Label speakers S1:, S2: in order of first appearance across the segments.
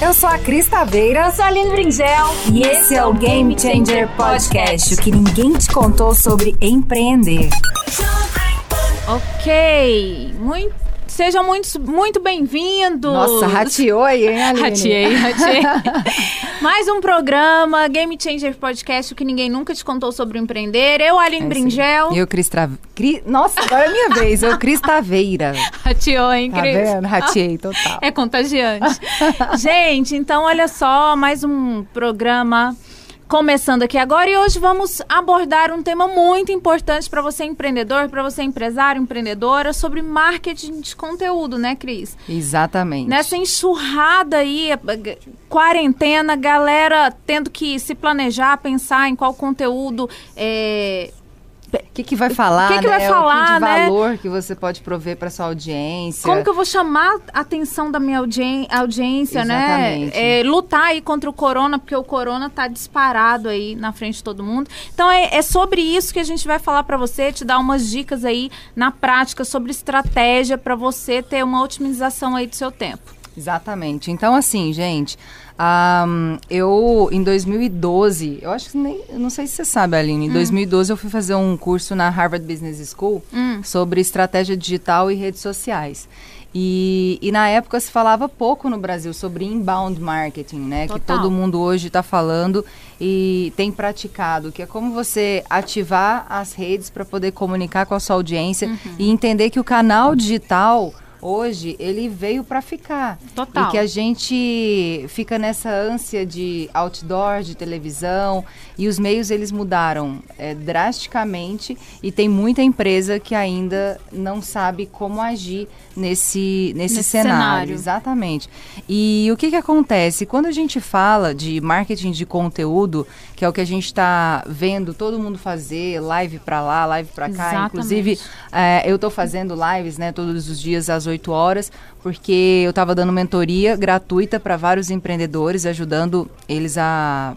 S1: Eu sou a Cris Taveira.
S2: Eu sou a Aline Bringel.
S1: E esse é o Game Changer Podcast, o que ninguém te contou sobre empreender.
S2: Ok, muito Sejam muito, muito bem-vindos.
S1: Nossa, rateou aí, hein, Aline?
S2: Ratei, ratei. Mais um programa, Game Changer Podcast, o que ninguém nunca te contou sobre empreender. Eu, Aline é Bringel.
S1: E eu, Cris Tra... Cri... Nossa, agora é minha vez. Eu, Cris Taveira.
S2: Rateou, hein, Cris?
S1: Tá vendo? Ratei, total.
S2: É contagiante. Gente, então, olha só, mais um programa começando aqui agora e hoje vamos abordar um tema muito importante para você empreendedor, para você empresário, empreendedora, sobre marketing de conteúdo, né, Cris?
S1: Exatamente.
S2: Nessa enxurrada aí, quarentena, galera tendo que se planejar, pensar em qual conteúdo é,
S1: o que, que vai falar,
S2: que que
S1: né?
S2: vai falar,
S1: o
S2: né?
S1: valor que você pode prover para sua audiência.
S2: Como que eu vou chamar a atenção da minha audi audiência,
S1: Exatamente.
S2: né? É, lutar aí contra o corona, porque o corona tá disparado aí na frente de todo mundo. Então é, é sobre isso que a gente vai falar para você, te dar umas dicas aí na prática sobre estratégia para você ter uma otimização aí do seu tempo.
S1: Exatamente. Então, assim, gente, um, eu, em 2012, eu acho que nem, não sei se você sabe, Aline, em hum. 2012 eu fui fazer um curso na Harvard Business School hum. sobre estratégia digital e redes sociais. E, e, na época se falava pouco no Brasil sobre inbound marketing, né? Total. Que todo mundo hoje está falando e tem praticado, que é como você ativar as redes para poder comunicar com a sua audiência uhum. e entender que o canal digital hoje ele veio para ficar.
S2: Total.
S1: E que a gente fica nessa ânsia de outdoor, de televisão, e os meios eles mudaram é, drasticamente e tem muita empresa que ainda não sabe como agir nesse, nesse, nesse cenário. cenário. Exatamente. E o que, que acontece? Quando a gente fala de marketing de conteúdo, que é o que a gente está vendo todo mundo fazer, live para lá, live para cá,
S2: Exatamente.
S1: inclusive é, eu estou fazendo lives né, todos os dias às 8 horas, porque eu estava dando mentoria gratuita para vários empreendedores, ajudando eles a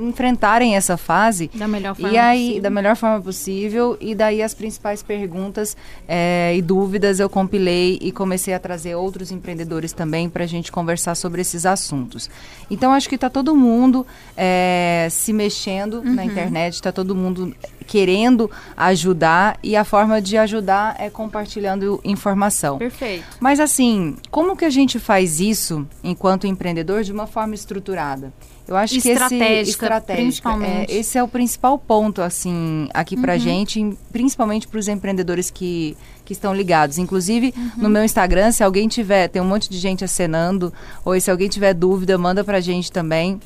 S1: enfrentarem essa fase
S2: da melhor forma
S1: e aí
S2: possível.
S1: da melhor forma possível. E daí as principais perguntas é, e dúvidas eu compilei e comecei a trazer outros empreendedores também para a gente conversar sobre esses assuntos. Então acho que está todo mundo é, se mexendo uhum. na internet está todo mundo querendo ajudar e a forma de ajudar é compartilhando informação.
S2: Perfeito.
S1: Mas assim como que a gente faz isso enquanto empreendedor de uma forma estruturada eu acho que esse estratégica. É, esse é o principal ponto assim aqui para uhum. gente, principalmente para os empreendedores que, que estão ligados. Inclusive uhum. no meu Instagram, se alguém tiver, tem um monte de gente acenando, ou se alguém tiver dúvida, manda para a gente também.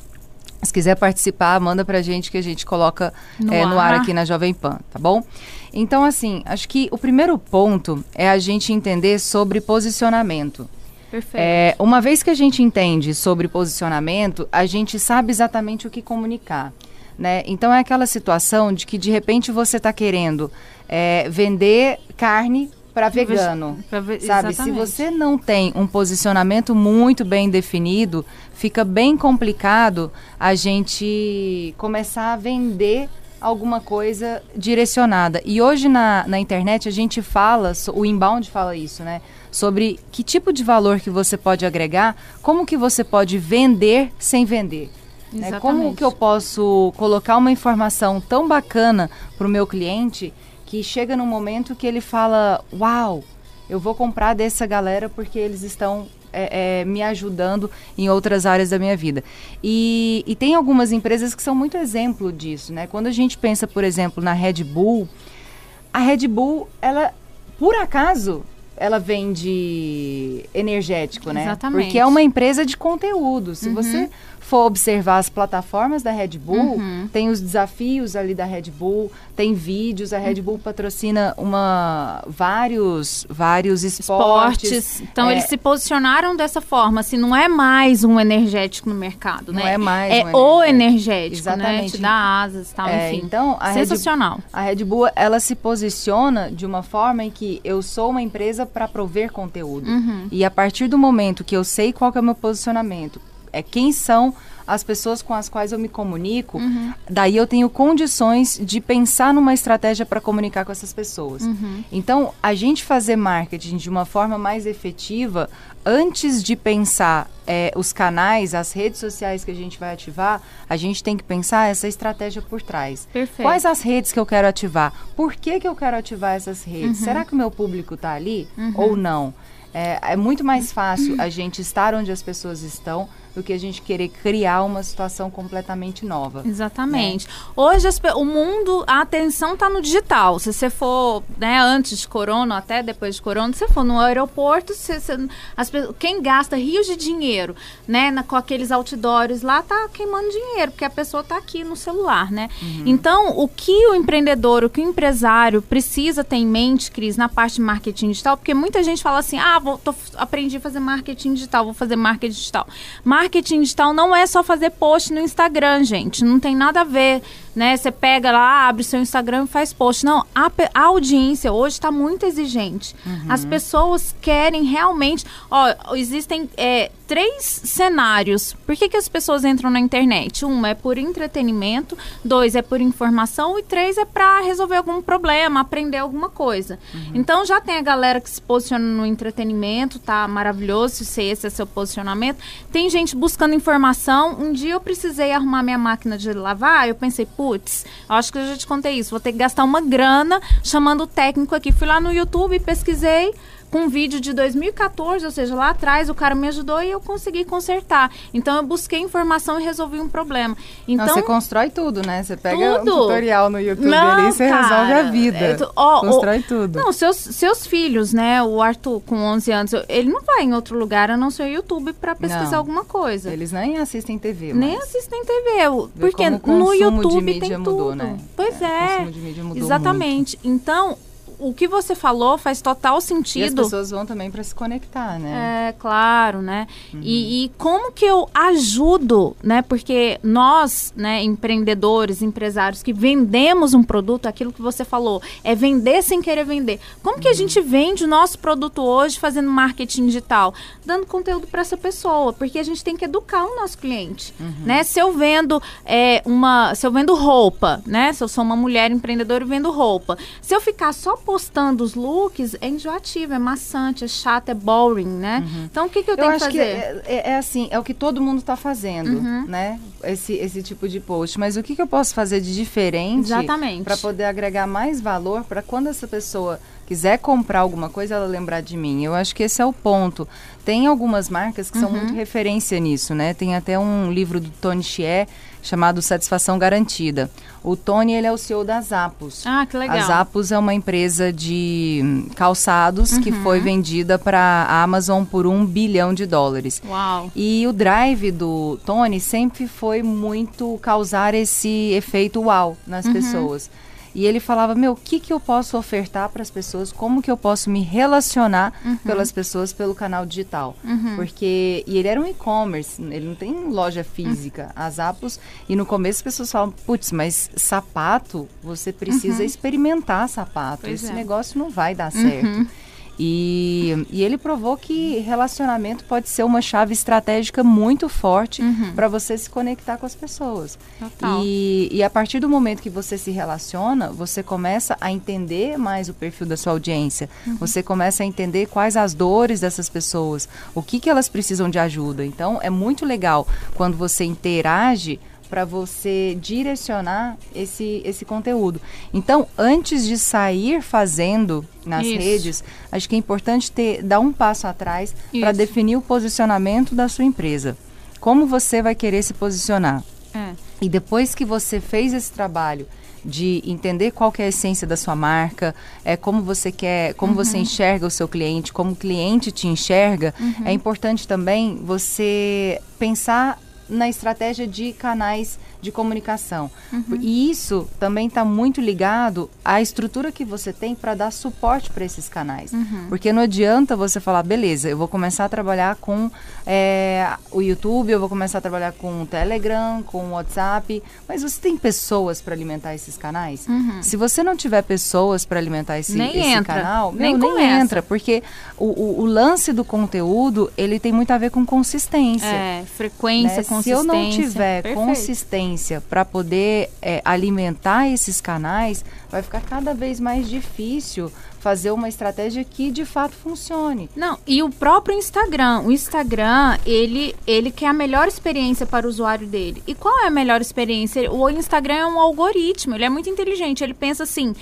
S1: Se quiser participar, manda pra gente que a gente coloca no, é, no ar aqui na Jovem Pan, tá bom? Então, assim, acho que o primeiro ponto é a gente entender sobre posicionamento.
S2: Perfeito.
S1: É, uma vez que a gente entende sobre posicionamento, a gente sabe exatamente o que comunicar. Né? Então é aquela situação de que de repente você está querendo é, vender carne para vegano, pra ve sabe? Se você não tem um posicionamento muito bem definido, fica bem complicado a gente começar a vender alguma coisa direcionada. E hoje na, na internet a gente fala, o inbound fala isso, né? Sobre que tipo de valor que você pode agregar, como que você pode vender sem vender. Né? Como que eu posso colocar uma informação tão bacana para o meu cliente que chega num momento que ele fala, uau, eu vou comprar dessa galera porque eles estão é, é, me ajudando em outras áreas da minha vida. E, e tem algumas empresas que são muito exemplo disso, né? Quando a gente pensa, por exemplo, na Red Bull, a Red Bull, ela, por acaso, ela vende energético, né?
S2: Exatamente.
S1: Porque é uma empresa de conteúdo. Se uhum. você for observar as plataformas da Red Bull, uhum. tem os desafios ali da Red Bull, tem vídeos, a Red Bull patrocina uma vários vários esportes. esportes.
S2: Então é, eles se posicionaram dessa forma, assim, não é mais um energético no mercado,
S1: não
S2: né?
S1: é mais
S2: é
S1: um
S2: o energético,
S1: Exatamente.
S2: né? Te dá asas, tal,
S1: é,
S2: enfim.
S1: Então, a
S2: sensacional.
S1: Red, a Red Bull, ela se posiciona de uma forma em que eu sou uma empresa para prover conteúdo.
S2: Uhum.
S1: E a partir do momento que eu sei qual é o meu posicionamento, é quem são as pessoas com as quais eu me comunico, uhum. daí eu tenho condições de pensar numa estratégia para comunicar com essas pessoas. Uhum. Então, a gente fazer marketing de uma forma mais efetiva, antes de pensar é, os canais, as redes sociais que a gente vai ativar, a gente tem que pensar essa estratégia por trás.
S2: Perfeito.
S1: Quais as redes que eu quero ativar? Por que, que eu quero ativar essas redes? Uhum. Será que o meu público está ali uhum. ou não? É, é, muito mais fácil a gente estar onde as pessoas estão do que a gente querer criar uma situação completamente nova.
S2: Exatamente. Né? Hoje as, o mundo, a atenção está no digital. Se você for, né, antes de corona, até depois de corona, se você for no aeroporto, você, você, as, quem gasta rios de dinheiro, né, na, com aqueles outdoors lá, tá queimando dinheiro, porque a pessoa está aqui no celular, né? Uhum. Então, o que o empreendedor, o que o empresário precisa ter em mente, Cris, na parte de marketing digital, porque muita gente fala assim, ah, vou, tô, aprendi a fazer marketing digital, vou fazer marketing digital. Marketing marketing digital não é só fazer post no Instagram, gente. Não tem nada a ver né? Você pega lá, abre seu Instagram e faz post. Não, a, a audiência hoje está muito exigente. Uhum. As pessoas querem realmente. Ó, existem é, três cenários. Por que, que as pessoas entram na internet? Um é por entretenimento, dois é por informação e três é para resolver algum problema, aprender alguma coisa. Uhum. Então já tem a galera que se posiciona no entretenimento, tá maravilhoso se esse é seu posicionamento. Tem gente buscando informação. Um dia eu precisei arrumar minha máquina de lavar, eu pensei, pô, putz, acho que eu já te contei isso, vou ter que gastar uma grana chamando o técnico aqui. Fui lá no YouTube, pesquisei, com um vídeo de 2014, ou seja, lá atrás o cara me ajudou e eu consegui consertar. Então eu busquei informação e resolvi um problema. Então
S1: Não, você constrói tudo, né? Você pega tudo. um tutorial no YouTube não, ali e você cara, resolve a vida. É, tu, ó, constrói tudo.
S2: Não, seus, seus filhos, né? O Arthur com 11 anos, ele não vai em outro lugar a não ser o YouTube para pesquisar não, alguma coisa.
S1: Eles nem assistem TV,
S2: Nem assistem TV, porque no YouTube tem mudou, tudo. Né? Pois é. é. Exatamente. Muito. Então, o que você falou faz total sentido. E as
S1: pessoas vão também para se conectar,
S2: né? É, claro, né? Uhum. E, e, como que eu ajudo, né? Porque nós, né, empreendedores, empresários que vendemos um produto, aquilo que você falou, é vender sem querer vender. Como que a uhum. gente vende o nosso produto hoje fazendo marketing digital? Dando conteúdo para essa pessoa, porque a gente tem que educar o nosso cliente, uhum. né? Se eu vendo é, uma, se eu vendo roupa, né? Se eu sou uma mulher empreendedora e vendo roupa, se eu ficar só postando os looks é enjoativo, é maçante, é chato, é boring, né? Uhum. Então o que, que eu, eu tenho que fazer? Que
S1: é, é, é, assim, é o que todo mundo está fazendo, uhum. né? Esse, esse tipo de post. Mas o que, que eu posso fazer de diferente para poder agregar mais valor para quando essa pessoa quiser comprar alguma coisa, ela lembrar de mim. Eu acho que esse é o ponto. Tem algumas marcas que uhum. são muito referência nisso, né? Tem até um livro do Tony Chier chamado Satisfação Garantida. O Tony, ele é o CEO da Zappos.
S2: Ah, que legal.
S1: A Zappos é uma empresa de calçados uhum. que foi vendida para a Amazon por um bilhão de dólares.
S2: Uau.
S1: E o drive do Tony sempre foi muito causar esse efeito uau nas uhum. pessoas. E ele falava, meu, o que, que eu posso ofertar para as pessoas? Como que eu posso me relacionar uhum. pelas pessoas pelo canal digital? Uhum. Porque, e ele era um e-commerce, ele não tem loja física. Uhum. As Apos, e no começo as pessoas falam, putz, mas sapato, você precisa uhum. experimentar sapato. Pois Esse é. negócio não vai dar certo. E, e ele provou que relacionamento pode ser uma chave estratégica muito forte uhum. para você se conectar com as pessoas. Total. E, e a partir do momento que você se relaciona, você começa a entender mais o perfil da sua audiência. Uhum. Você começa a entender quais as dores dessas pessoas, o que, que elas precisam de ajuda. Então, é muito legal quando você interage para você direcionar esse, esse conteúdo. Então, antes de sair fazendo nas Isso. redes, acho que é importante ter dar um passo atrás para definir o posicionamento da sua empresa. Como você vai querer se posicionar? É. E depois que você fez esse trabalho de entender qual é a essência da sua marca, é como você quer, como uhum. você enxerga o seu cliente, como o cliente te enxerga, uhum. é importante também você pensar na estratégia de canais de comunicação. E isso também está muito ligado à estrutura que você tem para dar suporte para esses canais. Porque não adianta você falar, beleza, eu vou começar a trabalhar com é, o YouTube, eu vou começar a trabalhar com o Telegram, com o WhatsApp, mas você tem pessoas para alimentar esses canais? Se você não tiver pessoas para alimentar esse,
S2: Nem
S1: esse
S2: entra.
S1: canal,
S2: Nem
S1: meu, nem entra, porque o, o, o lance do conteúdo, ele tem muito a ver com consistência.
S2: É, frequência,
S1: né?
S2: consistência.
S1: Se eu não tiver
S2: Perfeito.
S1: consistência para poder é, alimentar esses canais, vai ficar cada vez mais difícil fazer uma estratégia que de fato funcione.
S2: Não, e o próprio Instagram. O Instagram, ele, ele quer a melhor experiência para o usuário dele. E qual é a melhor experiência? O Instagram é um algoritmo, ele é muito inteligente. Ele pensa assim.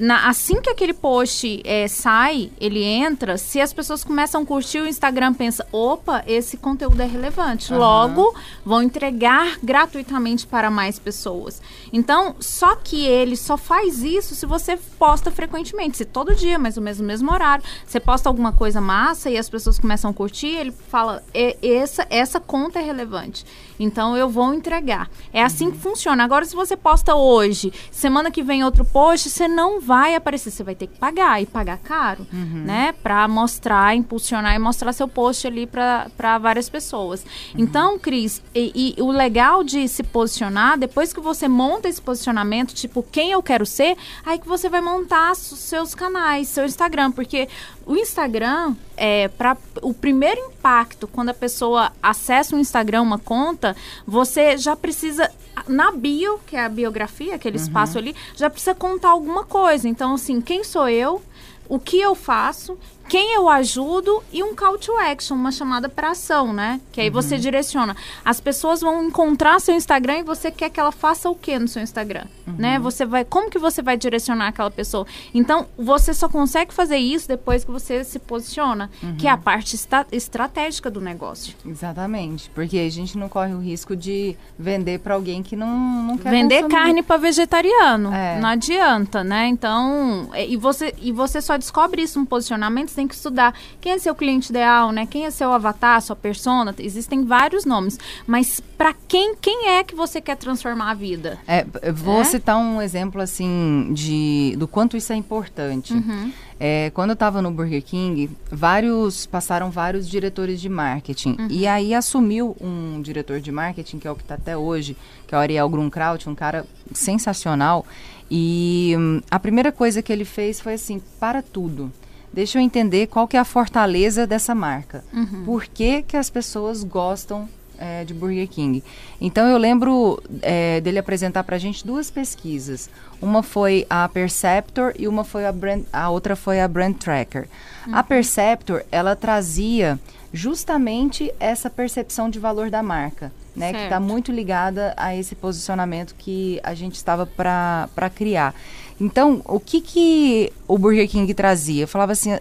S2: Na- assim que aquele post é, sai, ele entra, se as pessoas começam a curtir, o Instagram pensa, opa, esse conteúdo é relevante.
S1: Aham.
S2: Logo, vão entregar gratuitamente para mais pessoas. Então, só que ele só faz isso se você posta frequentemente, se todo dia, mas no mesmo, mesmo horário. Você posta alguma coisa massa e as pessoas começam a curtir, ele fala, "E- essa, essa conta é relevante. Então eu vou entregar. É assim que funciona. Agora, se você posta hoje, semana que vem outro post, você não vai aparecer. Você vai ter que pagar e pagar caro, né? Pra mostrar, impulsionar e mostrar seu post ali para várias pessoas. Então, Cris, e, e o legal de se posicionar, depois que você monta esse posicionamento, tipo, quem eu quero ser, aí que você vai montar seus canais, seu Instagram, porque o Instagram é para o primeiro impacto quando a pessoa acessa o Instagram, uma conta, você já precisa na bio, que é a biografia, aquele espaço ali, já precisa contar alguma coisa. Então, assim, quem sou eu? O que eu faço? Quem eu ajudo e um call to action, uma chamada para ação, né? Que aí você direciona. As pessoas vão encontrar seu Instagram e você quer que ela faça o que no seu Instagram, né? Você vai, como que você vai direcionar aquela pessoa? Então, você só consegue fazer isso depois que você se posiciona, que é a parte esta- estratégica do negócio.
S1: Exatamente, porque a gente não corre o risco de vender para alguém que não, não quer
S2: Vender
S1: consumir.
S2: carne para vegetariano,
S1: É.
S2: não adianta, né? Então, e você e você só descobre isso no posicionamento, você tem que estudar quem é seu cliente ideal, né? Quem é seu avatar, sua persona, existem vários nomes, mas para quem quem é que você quer transformar a vida?
S1: É, vou
S2: É?
S1: citar um exemplo assim de do quanto isso é importante.
S2: Uhum.
S1: É, quando eu estava no Burger King, vários passaram vários diretores de marketing
S2: Uhum.
S1: e aí assumiu um diretor de marketing que é o que está até hoje, que é o Ariel Grunkraut, um cara sensacional. E hum, a primeira coisa que ele fez foi assim, para tudo. Deixa eu entender qual que é a fortaleza dessa marca.
S2: Uhum.
S1: Por que, que as pessoas gostam é, de Burger King? Então eu lembro é, dele apresentar para a gente duas pesquisas. Uma foi a Perceptor e uma foi a brand, a outra foi a Brand Tracker. A Perceptor ela trazia justamente essa percepção de valor da marca, né? Que está
S2: Certo.
S1: muito ligada a esse posicionamento que a gente estava para criar. Então, o que que o Burger King trazia? Falava assim,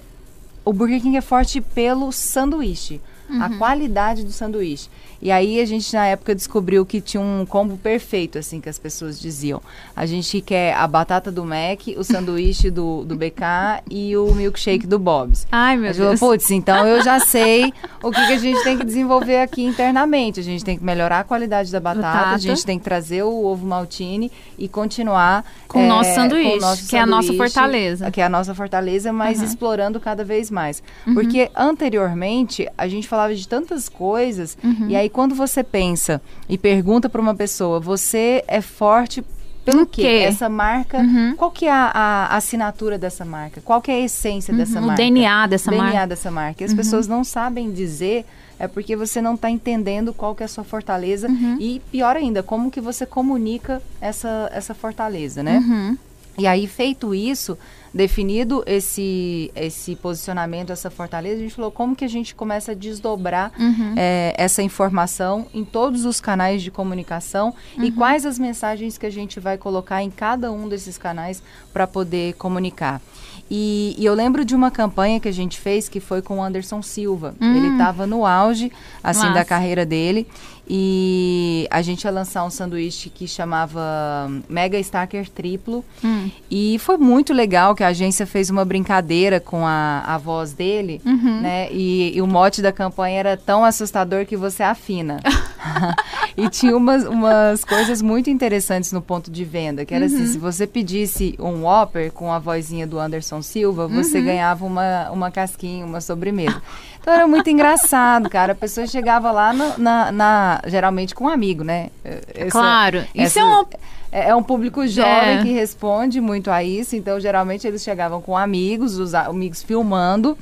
S1: o Burger King é forte pelo sanduíche, a qualidade do sanduíche. E aí a gente na época descobriu que tinha um combo perfeito, assim, que as pessoas diziam. A gente quer a batata do Mac, o sanduíche do, do BK e o milkshake do Bob's.
S2: Ai, meu Deus.
S1: putz, então eu já sei o que, que a gente tem que desenvolver aqui internamente. A gente tem que melhorar a qualidade da batata,
S2: Batata.
S1: a gente tem que trazer o ovo maltine e continuar
S2: Com o nosso
S1: é,
S2: sanduíche,
S1: com o nosso
S2: que é a nossa
S1: sanduíche,
S2: fortaleza.
S1: Que é a nossa fortaleza, mas
S2: Uhum.
S1: explorando cada vez mais. Porque anteriormente a gente falava de tantas coisas,
S2: Uhum.
S1: e aí quando você pensa e pergunta para uma pessoa, você é forte pelo quê? Essa marca,
S2: Uhum.
S1: qual que é a, a assinatura dessa marca? Qual que é a essência dessa
S2: Uhum, o
S1: marca?
S2: DNA dessa
S1: DNA
S2: marca. Uhum.
S1: dessa marca. E as pessoas não sabem dizer, é porque você não está entendendo qual que é a sua fortaleza
S2: Uhum.
S1: e, pior ainda, como que você comunica essa, essa fortaleza, né?
S2: Uhum.
S1: E aí, feito isso, definido esse, esse posicionamento, essa fortaleza, a gente falou como que a gente começa a desdobrar
S2: Uhum.
S1: eh, essa informação em todos os canais de comunicação e quais as mensagens que a gente vai colocar em cada um desses canais para poder comunicar. E, e eu lembro de uma campanha que a gente fez que foi com o Anderson Silva. Ele estava no auge, assim, da
S2: Massa.
S1: carreira dele. E a gente ia lançar um sanduíche que chamava Mega Stacker Triplo.
S2: Hum.
S1: E foi muito legal que a agência fez uma brincadeira com a, a voz dele,
S2: Uhum.
S1: né? E, e o mote da campanha era tão assustador que você afina. e tinha umas, umas coisas muito interessantes no ponto de venda, que era assim, se você pedisse um Whopper com a vozinha do Anderson Silva, você ganhava uma, uma casquinha, uma sobremesa. Então era muito engraçado, cara. A pessoa chegava lá no- na, na- geralmente com um amigo, né? Essa-
S2: Claro. Isso
S1: essa-
S2: é uma
S1: é é um público jovem
S2: É.
S1: que responde muito a isso, então geralmente eles chegavam com amigos, os amigos filmando,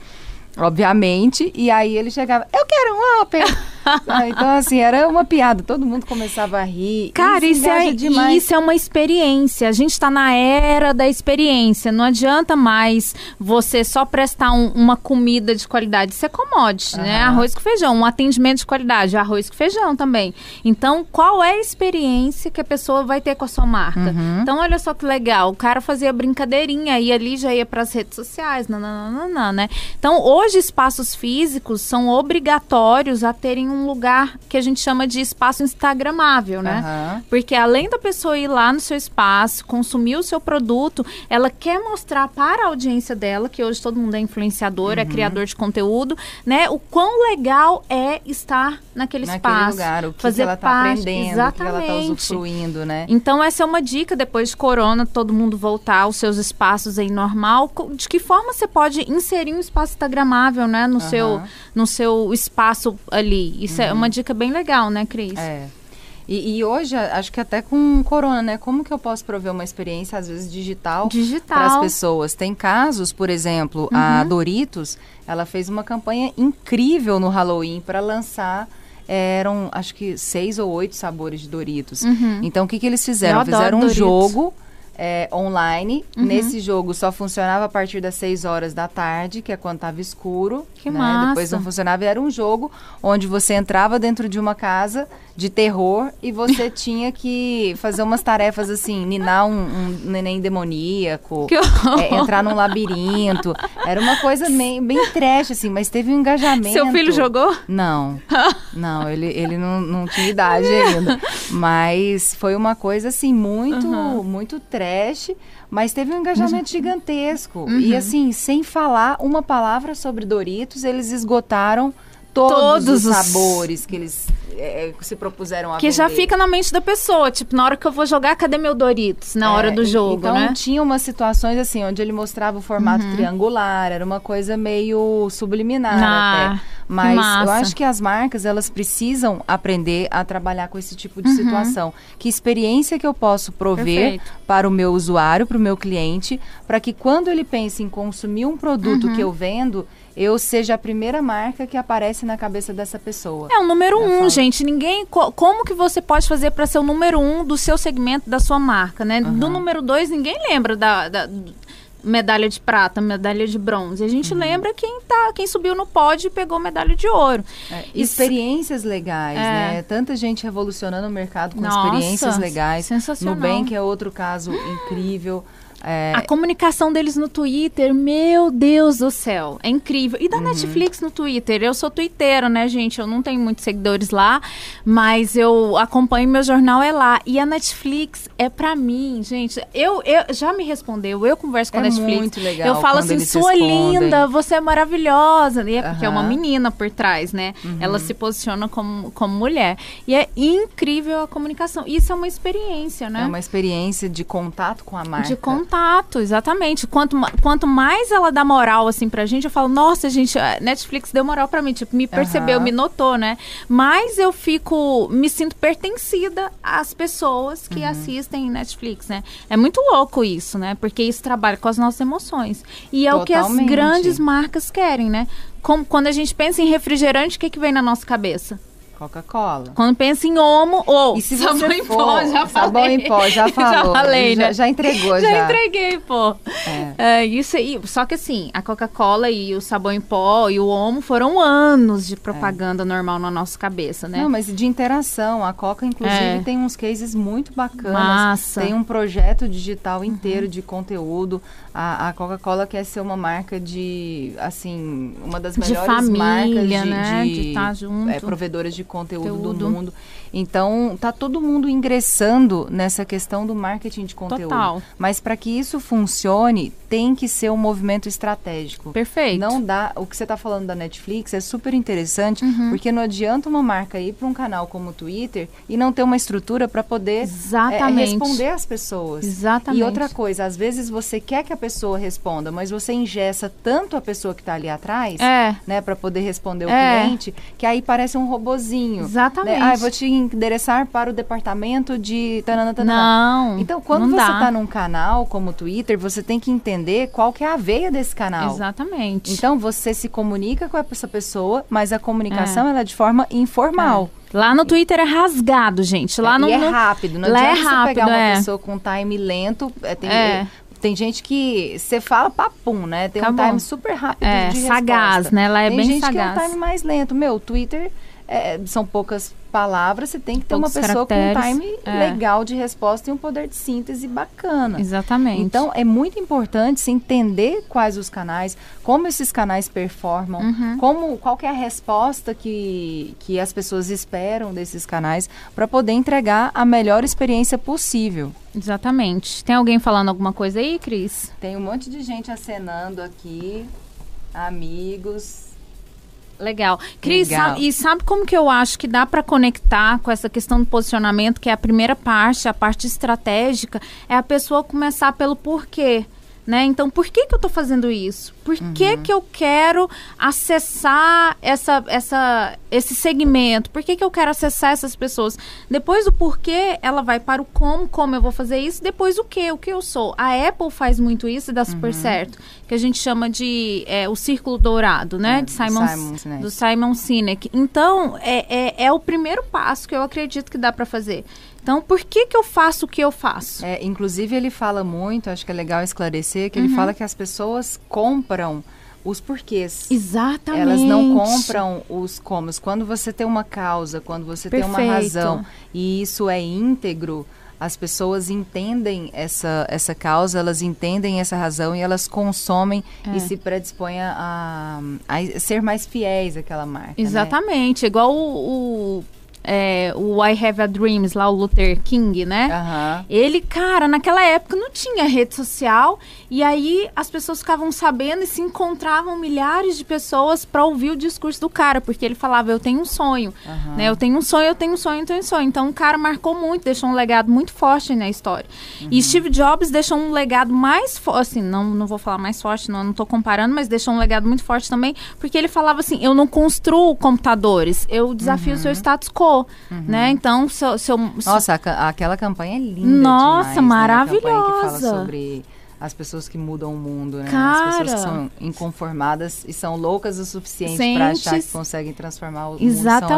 S1: obviamente, e aí ele chegava, eu quero um Whopper! Ah, então, assim, era uma piada, todo mundo começava a rir.
S2: Cara, isso,
S1: engaja
S2: é,
S1: demais.
S2: isso é uma experiência. A gente está na era da experiência. Não adianta mais você só prestar um- uma comida de qualidade. Isso é commodity, né?
S1: Aham.
S2: Arroz com feijão. Um atendimento de qualidade. Arroz com feijão também. Então, qual é a experiência que a pessoa vai ter com a sua marca?
S1: Uhum.
S2: Então, olha só que legal. O cara fazia brincadeirinha e ali já ia para as redes sociais, nananana, né? Então, hoje, espaços físicos são obrigatórios a terem um lugar que a gente chama de espaço instagramável, né?
S1: Aham.
S2: Porque além da pessoa ir lá no seu espaço, consumir o seu produto, ela quer mostrar para a audiência dela, que hoje todo mundo é influenciador,
S1: Uhum.
S2: é criador de conteúdo, né? O quão legal é estar naquele,
S1: Naquele
S2: espaço.
S1: lugar, o que,
S2: fazer
S1: que ela tá
S2: parte.
S1: aprendendo,
S2: Exatamente.
S1: o que ela tá usufruindo, né?
S2: Então, essa é uma dica, depois de corona, todo mundo voltar aos seus espaços aí normal. De que forma você pode inserir um espaço instagramável, né? No, seu.
S1: Uhum.
S2: no seu espaço ali. Isso é uma dica bem legal, né, Cris?
S1: É. E, e hoje, acho que até com corona, né? Como que eu posso prover uma experiência, às vezes, digital
S2: Digital.
S1: para as pessoas? Tem casos, por exemplo,
S2: Uhum.
S1: a Doritos, ela fez uma campanha incrível no Halloween para lançar. Eram, acho que, seis ou oito sabores de Doritos.
S2: Uhum.
S1: Então, o que, que eles fizeram? Fizeram um
S2: Doritos.
S1: jogo é, online.
S2: Uhum.
S1: Nesse jogo só funcionava a partir das 6 horas da tarde, que é quando estava escuro.
S2: Que
S1: né?
S2: massa.
S1: Depois não funcionava. Era um jogo onde você entrava dentro de uma casa de terror e você tinha que fazer umas tarefas assim, ninar um, um neném demoníaco, é, entrar num labirinto. Era uma coisa bem, bem trash, assim, mas teve um engajamento.
S2: Seu filho jogou?
S1: Não, não, ele, ele não, não tinha idade ainda. Mas foi uma coisa assim, muito, muito trash, mas teve um engajamento gigantesco.
S2: Uhum.
S1: E assim, sem falar uma palavra sobre Doritos, eles esgotaram todos,
S2: Todos
S1: os
S2: os-
S1: sabores que eles eh, se propuseram a
S2: Que já
S1: vender.
S2: fica na mente da pessoa. Tipo, na hora que eu vou jogar, cadê meu Doritos? Na
S1: É,
S2: hora do jogo,
S1: então,
S2: né? Uhum.
S1: tinha umas situações assim, onde ele mostrava o formato triangular, era uma coisa meio subliminar
S2: Ah,
S1: até. Mas eu acho que as marcas, elas precisam aprender a trabalhar com esse tipo de
S2: Uhum.
S1: situação. Que experiência que eu posso prover
S2: Perfeito.
S1: para o meu usuário, para o meu cliente, para que quando ele pense em consumir um produto
S2: Uhum.
S1: que eu vendo, eu seja a primeira marca que aparece na cabeça dessa pessoa.
S2: É o número
S1: Eu
S2: um,
S1: falo.
S2: gente. Ninguém. co- como que você pode fazer para ser o número um do seu segmento, da sua marca, né? Do número dois, ninguém lembra da. da- Medalha de prata, medalha de bronze. A
S1: Uhum.
S2: gente lembra quem tá, quem subiu no pódio e pegou medalha de ouro.
S1: É, experiências legais,
S2: É.
S1: né? Tanta gente revolucionando o mercado com
S2: Nossa,
S1: experiências legais.
S2: sensacional.
S1: Nubank é outro caso incrível. É,
S2: A comunicação deles no Twitter, meu Deus do céu, é incrível. E da
S1: Uhum.
S2: Netflix no Twitter, eu sou twitteira, né, gente? Eu não tenho muitos seguidores lá, mas eu acompanho meu jornal é lá. E a Netflix é pra mim, gente. Eu, eu já me respondeu, eu converso com
S1: É
S2: a Netflix.
S1: muito legal
S2: eu falo assim, sua linda, você é maravilhosa. E é porque é uma.
S1: Uhum.
S2: menina por trás, né? Ela se posiciona como, como mulher. E é incrível a comunicação. Isso é uma experiência, né?
S1: é uma experiência de contato com a marca.
S2: De contato, exatamente. Quanto, quanto mais ela dá moral, assim, pra gente, eu falo, nossa, gente, a Netflix deu moral pra mim, tipo, me percebeu,
S1: Aham.
S2: me notou, né? Mas eu fico, me sinto pertencida às pessoas
S1: Uhum.
S2: que assistem Netflix, né? É muito louco isso, né? Porque isso trabalha com as nossas emoções. E é o que as
S1: Totalmente.
S2: grandes marcas querem, né? Como, quando a gente pensa em refrigerante, o que, que vem na nossa cabeça?
S1: Coca-Cola.
S2: Quando pensa em homo, ou
S1: se
S2: sabão em pó, já
S1: sabão
S2: falei.
S1: em pó, já falou.
S2: falei,
S1: já,
S2: né?
S1: já entregou, já.
S2: Já entreguei, pô.
S1: É.
S2: É, isso aí. Só que assim, a Coca-Cola e o sabão em pó e o Omo foram anos de propaganda normal na nossa cabeça, né?
S1: Não, mas de interação. A Coca, inclusive,
S2: É.
S1: tem uns cases muito bacanas.
S2: Massa.
S1: Tem um projeto digital inteiro de conteúdo. A, a Coca-Cola quer ser uma marca de, assim, uma das
S2: De
S1: melhores marcas
S2: família,
S1: de,
S2: né?
S1: de,
S2: De tá junto.
S1: é, provedoras de de conteúdo,
S2: Conteúdo.
S1: do mundo. Então, tá todo mundo ingressando nessa questão do marketing de conteúdo.
S2: Total.
S1: Mas para que isso funcione, tem que ser um movimento estratégico.
S2: Perfeito.
S1: Não dá. O que você está falando da Netflix é super interessante,
S2: Uhum.
S1: porque não adianta uma marca ir para um canal como o Twitter e não ter uma estrutura para poder é,
S2: Exatamente.
S1: responder às pessoas.
S2: Exatamente.
S1: E outra coisa, às vezes você quer que a pessoa responda, mas você ingessa tanto a pessoa que está ali atrás,
S2: É.
S1: né, para poder responder o
S2: É.
S1: cliente, que aí parece um robozinho.
S2: Exatamente.
S1: Né? Ah, vou te endereçar para o departamento de tanana, tanana.
S2: Não.
S1: Então, quando
S2: não
S1: você está num canal como o Twitter, você tem que entender qual que é a veia desse canal.
S2: Exatamente.
S1: Então, você se comunica com essa pessoa, mas a
S2: É.
S1: comunicação ela é de forma informal.
S2: Lá no Twitter é rasgado, gente. Lá
S1: e
S2: no,
S1: é
S2: no-
S1: rápido. Não
S2: lá é
S1: adianta você pegar
S2: rápido,
S1: uma
S2: é.
S1: pessoa com time lento. é, tem,
S2: É.
S1: tem gente que você fala papum, né? Tem um
S2: Acabou.
S1: time super rápido
S2: É,
S1: de
S2: sagaz,
S1: resposta.
S2: né? Ela é
S1: tem
S2: bem
S1: gente
S2: sagaz.
S1: que é um time mais lento. Meu, Twitter é, são poucas palavras, você tem que ter
S2: Poucos
S1: uma pessoa com um time
S2: é.
S1: legal de resposta e um poder de síntese bacana.
S2: Exatamente.
S1: Então, é muito importante se entender quais os canais, como esses canais performam,
S2: Uhum.
S1: como, qual que é a resposta que, que as pessoas esperam desses canais para poder entregar a melhor experiência possível.
S2: Exatamente. Tem alguém falando alguma coisa aí, Cris?
S1: Tem um monte de gente acenando aqui, amigos.
S2: Legal. Cris,
S1: Legal.
S2: sabe- e sabe como que eu acho que dá para conectar com essa questão do posicionamento, que é a primeira parte, a parte estratégica, é a pessoa começar pelo porquê. Né? Então, por que, que eu estou fazendo isso? Por que, que eu quero acessar essa, essa, esse segmento? Por que, que eu quero acessar essas pessoas? Depois do porquê, ela vai para o como, como eu vou fazer isso, depois o que, o que eu sou. A Apple faz muito isso e dá super certo, que a gente chama de é, o círculo dourado, né?
S1: É,
S2: de Simon,
S1: Simon Sinek.
S2: do Simon Sinek. Então, é, é, é o primeiro passo que eu acredito que dá para fazer. Então, por que, que eu faço o que eu faço?
S1: É, inclusive, ele fala muito, acho que é legal esclarecer, que
S2: Uhum.
S1: ele fala que as pessoas compram os porquês.
S2: Exatamente.
S1: Elas não compram os comos. Quando você tem uma causa, quando você tem uma
S2: Perfeito.
S1: razão e isso é íntegro, as pessoas entendem essa, essa causa, elas entendem essa razão e elas consomem
S2: É.
S1: e se predispõem a, a ser mais fiéis àquela marca. né?
S2: Exatamente. Igual o, o, é, o I Have a Dreams, lá o Luther King, né?
S1: Aham.
S2: Ele, cara, naquela época não tinha rede social e aí as pessoas ficavam sabendo e se encontravam milhares de pessoas para ouvir o discurso do cara, porque ele falava: Eu tenho um sonho,
S1: Aham.
S2: né? Eu tenho um sonho, eu tenho um sonho, eu tenho um sonho. Então o cara marcou muito, deixou um legado muito forte na história. E
S1: Uhum.
S2: Steve Jobs deixou um legado mais forte, assim, não, não vou falar mais forte, não, não tô comparando, mas deixou um legado muito forte também, porque ele falava assim: Eu não construo computadores, eu desafio o seu status quo, né? Então, se eu- se eu- se
S1: Uhum. Nossa, a aquela campanha é linda
S2: Nossa,
S1: demais, né? A campanha que fala
S2: maravilhosa.
S1: sobre as pessoas que mudam o mundo, né?
S2: Cara.
S1: As pessoas que são inconformadas e são loucas o suficiente para achar que conseguem transformar o mundo. São as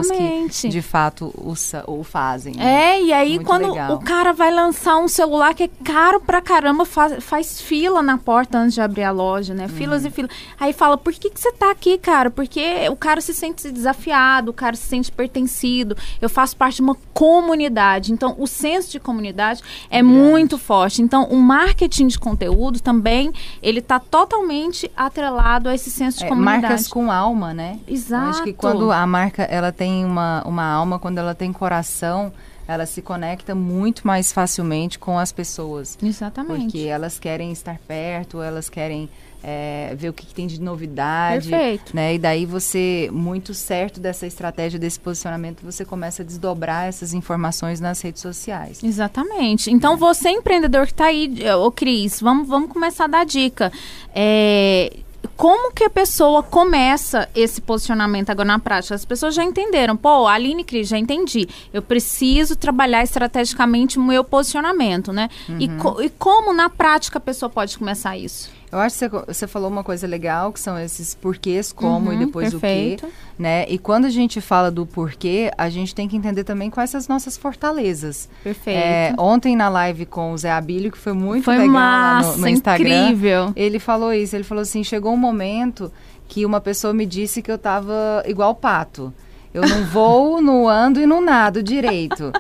S2: Exatamente.
S1: que, de fato, o, o fazem. né?
S2: É, e aí
S1: Muito
S2: quando
S1: legal.
S2: o cara vai lançar um celular que é caro pra caramba, faz, faz fila na porta antes de abrir a loja, né? Filas
S1: Uhum.
S2: e filas. Aí fala, por que, que você tá aqui, cara? Porque o cara se sente desafiado, o cara se sente pertencido. Eu faço parte de uma comunidade. Então, o senso de comunidade é
S1: Grande.
S2: muito forte. Então, o marketing de conteúdo também, ele tá totalmente atrelado a esse senso de
S1: É,
S2: comunidade.
S1: marcas com alma, né? Eu
S2: Exato.
S1: acho que quando a marca ela tem uma, uma alma, quando ela tem coração, ela se conecta muito mais facilmente com as pessoas.
S2: Exatamente.
S1: Porque elas querem estar perto, elas querem é, ver o que, que tem de novidade.
S2: Perfeito.
S1: Né? E daí você, muito certo dessa estratégia, desse posicionamento, você começa a desdobrar essas informações nas redes sociais.
S2: Exatamente. Então, você, empreendedor que está aí, ô Cris, vamos, vamos começar a dar dica. É, como que a pessoa começa esse posicionamento agora na prática? As pessoas já entenderam. Pô, Aline Cris, já entendi. Eu preciso trabalhar estrategicamente o meu posicionamento, né? E, co- e como na prática a pessoa pode começar isso?
S1: Eu acho que você, você falou uma coisa legal, que são esses porquês, como
S2: Uhum,
S1: e depois
S2: perfeito.
S1: o quê, né? E quando a gente fala do porquê, a gente tem que entender também quais são as nossas fortalezas.
S2: Perfeito.
S1: É, ontem na live com o Zé Abílio, que foi muito
S2: Foi
S1: legal
S2: massa,
S1: lá no, no Instagram,
S2: incrível.
S1: ele falou isso, ele falou assim, chegou um momento que uma pessoa me disse que eu tava igual pato. Eu não vou, não ando e não nado direito.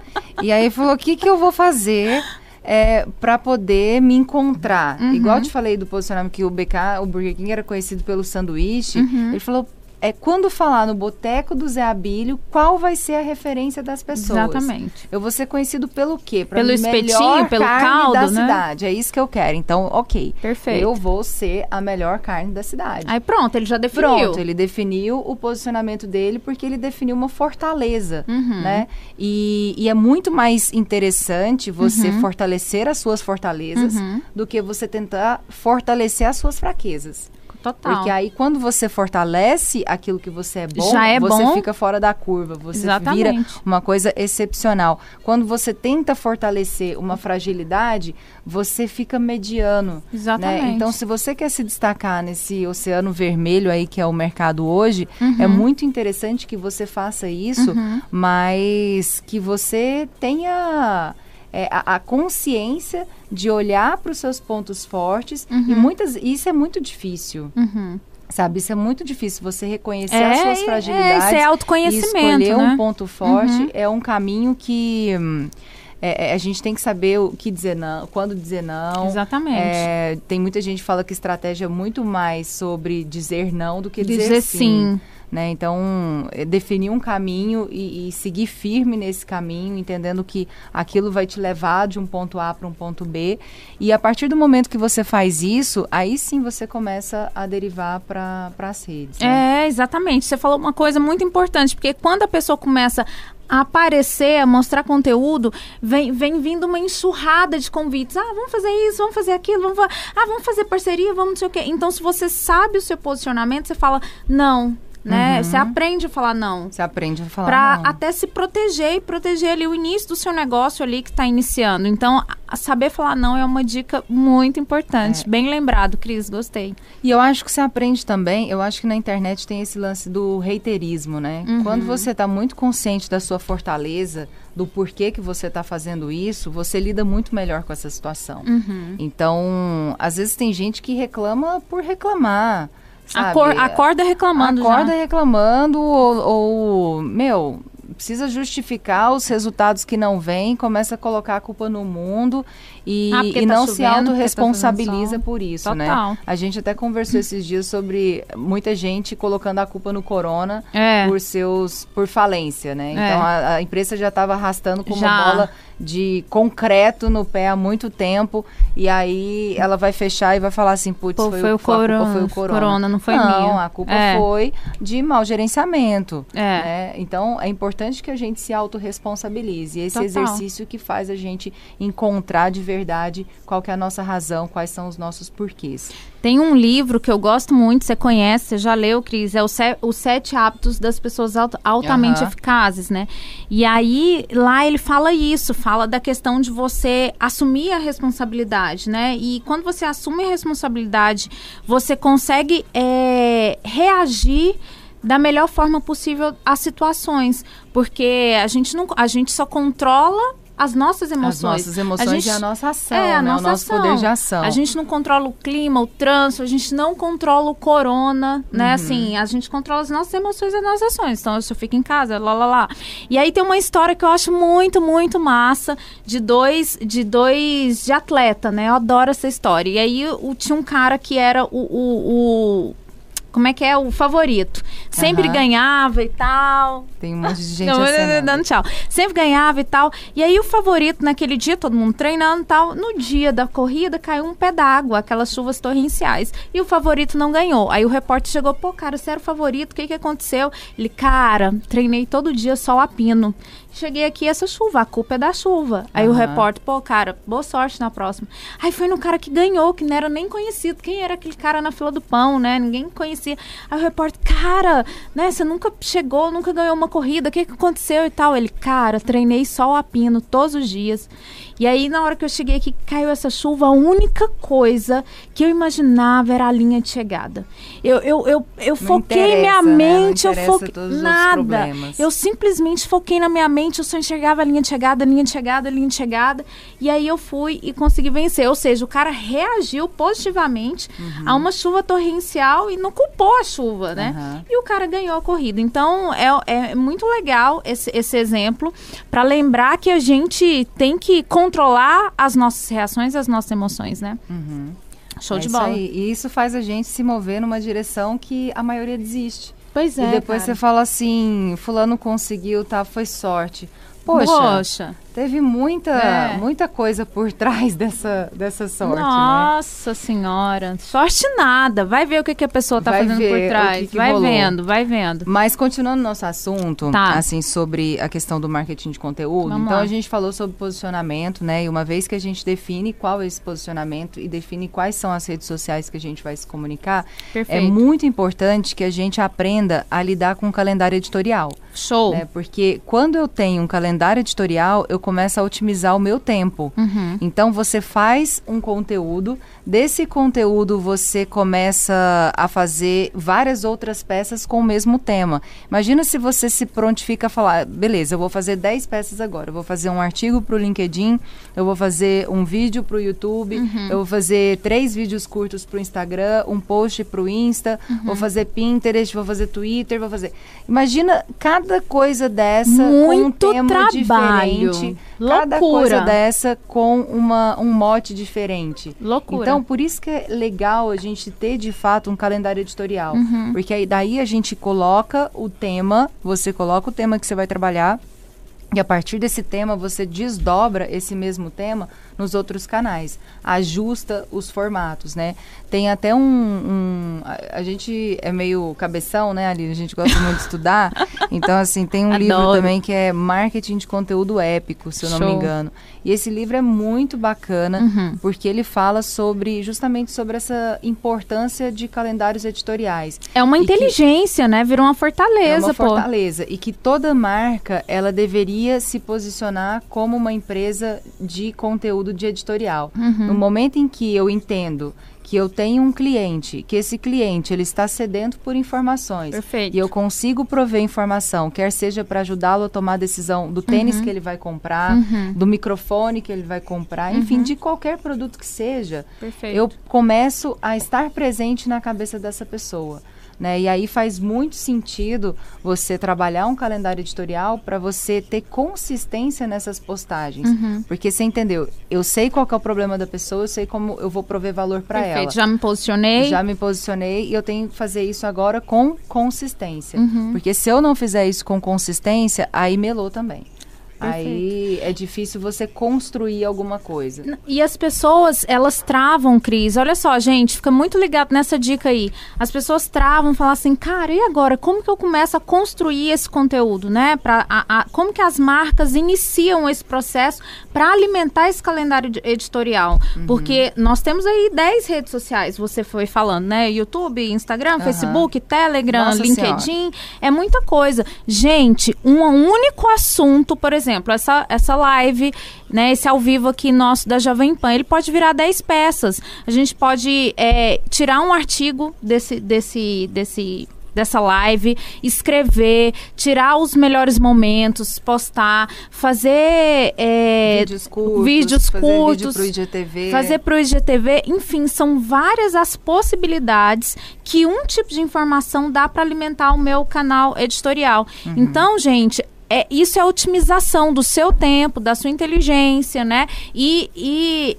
S1: E aí falou, o que que eu vou fazer é, para poder me encontrar?
S2: Uhum.
S1: Igual eu te falei do posicionamento que o BK, o Burger King era conhecido pelo sanduíche.
S2: Uhum.
S1: Ele falou, é quando falar no boteco do Zé Abílio, qual vai ser a referência das pessoas?
S2: Exatamente.
S1: Eu vou ser conhecido pelo quê?
S2: Pra pelo espetinho, pelo caldo,
S1: da
S2: né?
S1: cidade. É isso que eu quero. Então, ok.
S2: Perfeito.
S1: Eu vou ser a melhor carne da cidade.
S2: Aí pronto, ele já definiu.
S1: Pronto, ele definiu o posicionamento dele porque ele definiu uma fortaleza,
S2: uhum.
S1: né? E, e, é muito mais interessante você uhum. fortalecer as suas fortalezas
S2: uhum.
S1: do que você tentar fortalecer as suas fraquezas.
S2: Total.
S1: Porque aí, quando você fortalece aquilo que você é bom,
S2: Já é
S1: você
S2: bom.
S1: fica fora da curva. Você
S2: Exatamente.
S1: vira uma coisa excepcional. Quando você tenta fortalecer uma fragilidade, você fica mediano.
S2: Exatamente.
S1: Né? Então, se você quer se destacar nesse oceano vermelho aí, que é o mercado hoje,
S2: Uhum.
S1: é muito interessante que você faça isso,
S2: Uhum.
S1: mas que você tenha é, a, a consciência de olhar para os seus pontos fortes e muitas isso é muito difícil.
S2: Uhum.
S1: Sabe, isso é muito difícil. Você reconhecer
S2: É,
S1: as suas
S2: é,
S1: fragilidades
S2: é
S1: e
S2: autoconhecimento,
S1: escolher
S2: né?
S1: um ponto forte
S2: Uhum.
S1: é um caminho que hum, é, é, a gente tem que saber o que dizer não, quando dizer não.
S2: Exatamente.
S1: É, tem muita gente que fala que estratégia é muito mais sobre dizer não do que dizer,
S2: Dizer
S1: sim.
S2: sim.
S1: Né? Então, é definir um caminho e, e seguir firme nesse caminho, entendendo que aquilo vai te levar de um ponto A para um ponto B. E a partir do momento que você faz isso, aí sim você começa a derivar para as redes. né?
S2: É, exatamente. Você falou uma coisa muito importante, porque quando a pessoa começa a aparecer, a mostrar conteúdo, vem, vem vindo uma enxurrada de convites. Ah, vamos fazer isso, vamos fazer aquilo, vamos fa- ah, vamos fazer parceria, vamos não sei o quê. Então, se você sabe o seu posicionamento, você fala não, né?
S1: Uhum.
S2: Você aprende a falar não.
S1: Você aprende a falar
S2: Pra
S1: não.
S2: até se proteger e proteger ali o início do seu negócio ali que está iniciando. Então, saber falar não é uma dica muito importante.
S1: É.
S2: Bem lembrado, Cris, gostei.
S1: E eu acho que você aprende também, eu acho que na internet tem esse lance do reiterismo, né?
S2: Uhum.
S1: Quando você está muito consciente da sua fortaleza, do porquê que você está fazendo isso, você lida muito melhor com essa situação.
S2: Uhum.
S1: Então, às vezes tem gente que reclama por reclamar. Sabe?
S2: Acor- acorda reclamando
S1: Acorda
S2: já.
S1: reclamando ou, ou, meu, precisa justificar os resultados que não vêm, começa a colocar a culpa no mundo e,
S2: Ah,
S1: e
S2: tá
S1: não se
S2: chovendo, tá
S1: autorresponsabiliza
S2: sol.
S1: por isso,
S2: Total.
S1: né? A gente até conversou esses dias sobre muita gente colocando a culpa no corona
S2: É.
S1: por seus por falência, né?
S2: É.
S1: Então a, a empresa já estava arrastando com
S2: Já.
S1: uma bola de concreto no pé há muito tempo e aí ela vai fechar e vai falar assim, putz, foi,
S2: foi
S1: o,
S2: corona,
S1: a culpa foi o corona.
S2: corona, não foi
S1: não,
S2: minha.
S1: a culpa
S2: É.
S1: foi de mau gerenciamento.
S2: É.
S1: né? Então é importante que a gente se autorresponsabilize. Esse
S2: Total.
S1: exercício que faz a gente encontrar de verdade qual que é a nossa razão, quais são os nossos porquês.
S2: Tem um livro que eu gosto muito, você conhece, você já leu, Cris, é o Se- Os Sete Hábitos das Pessoas Alt- Altamente
S1: Aham.
S2: Eficazes, né? E aí, lá ele fala isso, fala da questão de você assumir a responsabilidade, né? E quando você assume a responsabilidade, você consegue é, reagir da melhor forma possível às situações, porque a gente não, a gente só controla as nossas emoções.
S1: As nossas emoções
S2: A gente-
S1: e a nossa ação,
S2: é, a
S1: né?
S2: nossa
S1: o nosso
S2: ação.
S1: poder de ação.
S2: A gente não controla o clima, o trânsito, a gente não controla o corona, né?
S1: Uhum.
S2: Assim, a gente controla as nossas emoções e as nossas ações. Então, se eu fico em casa, lá, lá, lá. E aí tem uma história que eu acho muito, muito massa de dois, de dois, de atleta, né? Eu adoro essa história. E aí o, tinha um cara que era o, o, o- como é que é? O favorito. Sempre
S1: Aham.
S2: ganhava e tal.
S1: Tem um monte de gente
S2: Não,
S1: acenando.
S2: dando tchau. Sempre ganhava e tal. E aí o favorito naquele dia, todo mundo treinando e tal. No dia da corrida caiu um pé d'água, aquelas chuvas torrenciais. E o favorito não ganhou. Aí o repórter chegou, pô, cara, você era o favorito, o que que aconteceu? Ele, cara, treinei todo dia sol a pino. Cheguei aqui essa chuva, a culpa é da chuva. Aí o repórter, pô, cara, boa sorte na próxima. Aí foi no cara que ganhou, que não era nem conhecido. Quem era aquele cara na fila do pão, né? Ninguém conhecia. Aí o repórter, cara, né? Você nunca chegou, nunca ganhou uma corrida. O que, que aconteceu e tal? Ele, cara, treinei sol a pino todos os dias. E aí, na hora que eu cheguei aqui, caiu essa chuva, a única coisa que eu imaginava era a linha de chegada. Eu, eu, eu, eu foquei minha
S1: né?
S2: Mente, eu foquei. Nada. Eu simplesmente foquei na minha mente, eu só enxergava a linha de chegada, linha de chegada, linha de chegada. E aí eu fui e consegui vencer. Ou seja, o cara reagiu positivamente
S1: Uhum.
S2: a uma chuva torrencial e não culpou a chuva, né?
S1: Aham.
S2: E o cara ganhou a corrida. Então é, é muito legal esse, esse exemplo para lembrar que a gente tem que controlar as nossas reações e as nossas emoções, né? Show
S1: É
S2: de
S1: isso
S2: bola.
S1: aí. E isso faz a gente se mover numa direção que a maioria desiste.
S2: Pois é.
S1: E depois
S2: cara.
S1: você fala assim, fulano conseguiu, tá, foi sorte. Poxa,
S2: Poxa.
S1: Teve muita,
S2: É.
S1: muita coisa por trás dessa, dessa sorte, né?
S2: Nossa senhora. Sorte nada. Vai ver o que, que a pessoa tá
S1: Vai
S2: fazendo por trás.
S1: que que
S2: vai
S1: rolou.
S2: vendo, vai vendo.
S1: Mas continuando nosso assunto,
S2: Tá.
S1: assim, sobre a questão do marketing de conteúdo,
S2: Vamos
S1: então
S2: lá.
S1: a gente falou sobre posicionamento, né? E uma vez que a gente define qual é esse posicionamento e define quais são as redes sociais que a gente vai se comunicar,
S2: Perfeito.
S1: é muito importante que a gente aprenda a lidar com o calendário editorial.
S2: Show.
S1: né? Porque quando eu tenho um calendário editorial, eu começo a otimizar o meu tempo.
S2: Uhum.
S1: Então você faz um conteúdo, desse conteúdo você começa a fazer várias outras peças com o mesmo tema. Imagina se você se prontifica a falar, beleza, eu vou fazer 10 peças agora, eu vou fazer um artigo para o LinkedIn, eu vou fazer um vídeo para o YouTube, eu vou fazer três vídeos curtos para o Instagram, um post para o Insta, vou fazer Pinterest, vou fazer Twitter, vou fazer. Imagina cada coisa dessa
S2: Muito
S1: com um tema
S2: trabalho.
S1: diferente, cada
S2: Loucura.
S1: coisa dessa com uma, um mote diferente.
S2: Loucura.
S1: Então, por isso que é legal a gente ter de fato um calendário editorial.
S2: Uhum.
S1: Porque aí daí a gente coloca o tema, você coloca o tema que você vai trabalhar. E a partir desse tema, você desdobra esse mesmo tema nos outros canais. Ajusta os formatos, né? Tem até um... um- a, a gente é meio cabeção, né, Ali? A gente gosta muito de estudar. Então, assim, tem um livro
S2: Adoro.
S1: também que é Marketing de Conteúdo Épico, se eu não me
S2: Show.
S1: engano. E esse livro é muito bacana,
S2: Uhum.
S1: porque ele fala sobre, justamente sobre essa importância de calendários editoriais.
S2: É uma
S1: E que-
S2: inteligência, né? Virou uma
S1: É
S2: fortaleza,
S1: uma
S2: pô.
S1: fortaleza. E que toda marca, ela deveria se posicionar como uma empresa de conteúdo de editorial.
S2: Uhum.
S1: No momento em que eu entendo que eu tenho um cliente, que esse cliente ele está sedento por informações.
S2: Perfeito.
S1: E eu consigo prover informação, quer seja para ajudá-lo a tomar a decisão do tênis que ele vai comprar,
S2: Uhum.
S1: do microfone que ele vai comprar, enfim, de qualquer produto que seja
S2: Perfeito.
S1: eu começo a estar presente na cabeça dessa pessoa. Né? E aí faz muito sentido você trabalhar um calendário editorial para você ter consistência nessas postagens.
S2: Uhum.
S1: Porque você entendeu, eu sei qual é o problema da pessoa, eu sei como eu vou prover valor para ela.
S2: Já me posicionei.
S1: Já me posicionei e eu tenho que fazer isso agora com consistência.
S2: Uhum.
S1: Porque se eu não fizer isso com consistência, aí melou também.
S2: Perfeito.
S1: Aí é difícil você construir alguma coisa.
S2: E as pessoas, elas travam, Cris. Olha só, gente, fica muito ligado nessa dica aí. As pessoas travam, falam assim, cara, e agora? Como que eu começo a construir esse conteúdo, né? Pra, a- a- como que as marcas iniciam esse processo para alimentar esse calendário editorial?
S1: Uhum.
S2: Porque nós temos aí 10 redes sociais, você foi falando, né? YouTube, Instagram, Facebook, Telegram,
S1: Nossa
S2: LinkedIn. É muita coisa. Gente, um único assunto, por exemplo, essa, essa live, né, esse ao vivo aqui nosso da Jovem Pan, ele pode virar 10 peças. A gente pode é, tirar um artigo desse, desse, desse dessa live, escrever, tirar os melhores momentos, postar, fazer é,
S1: vídeos curtos,
S2: vídeos
S1: fazer vídeo
S2: curtos,
S1: pro IGTV.
S2: fazer pro IGTV, enfim, são várias as possibilidades que um tipo de informação dá para alimentar o meu canal editorial.
S1: Uhum.
S2: Então, gente, é, isso é otimização do seu tempo, da sua inteligência, né? E, e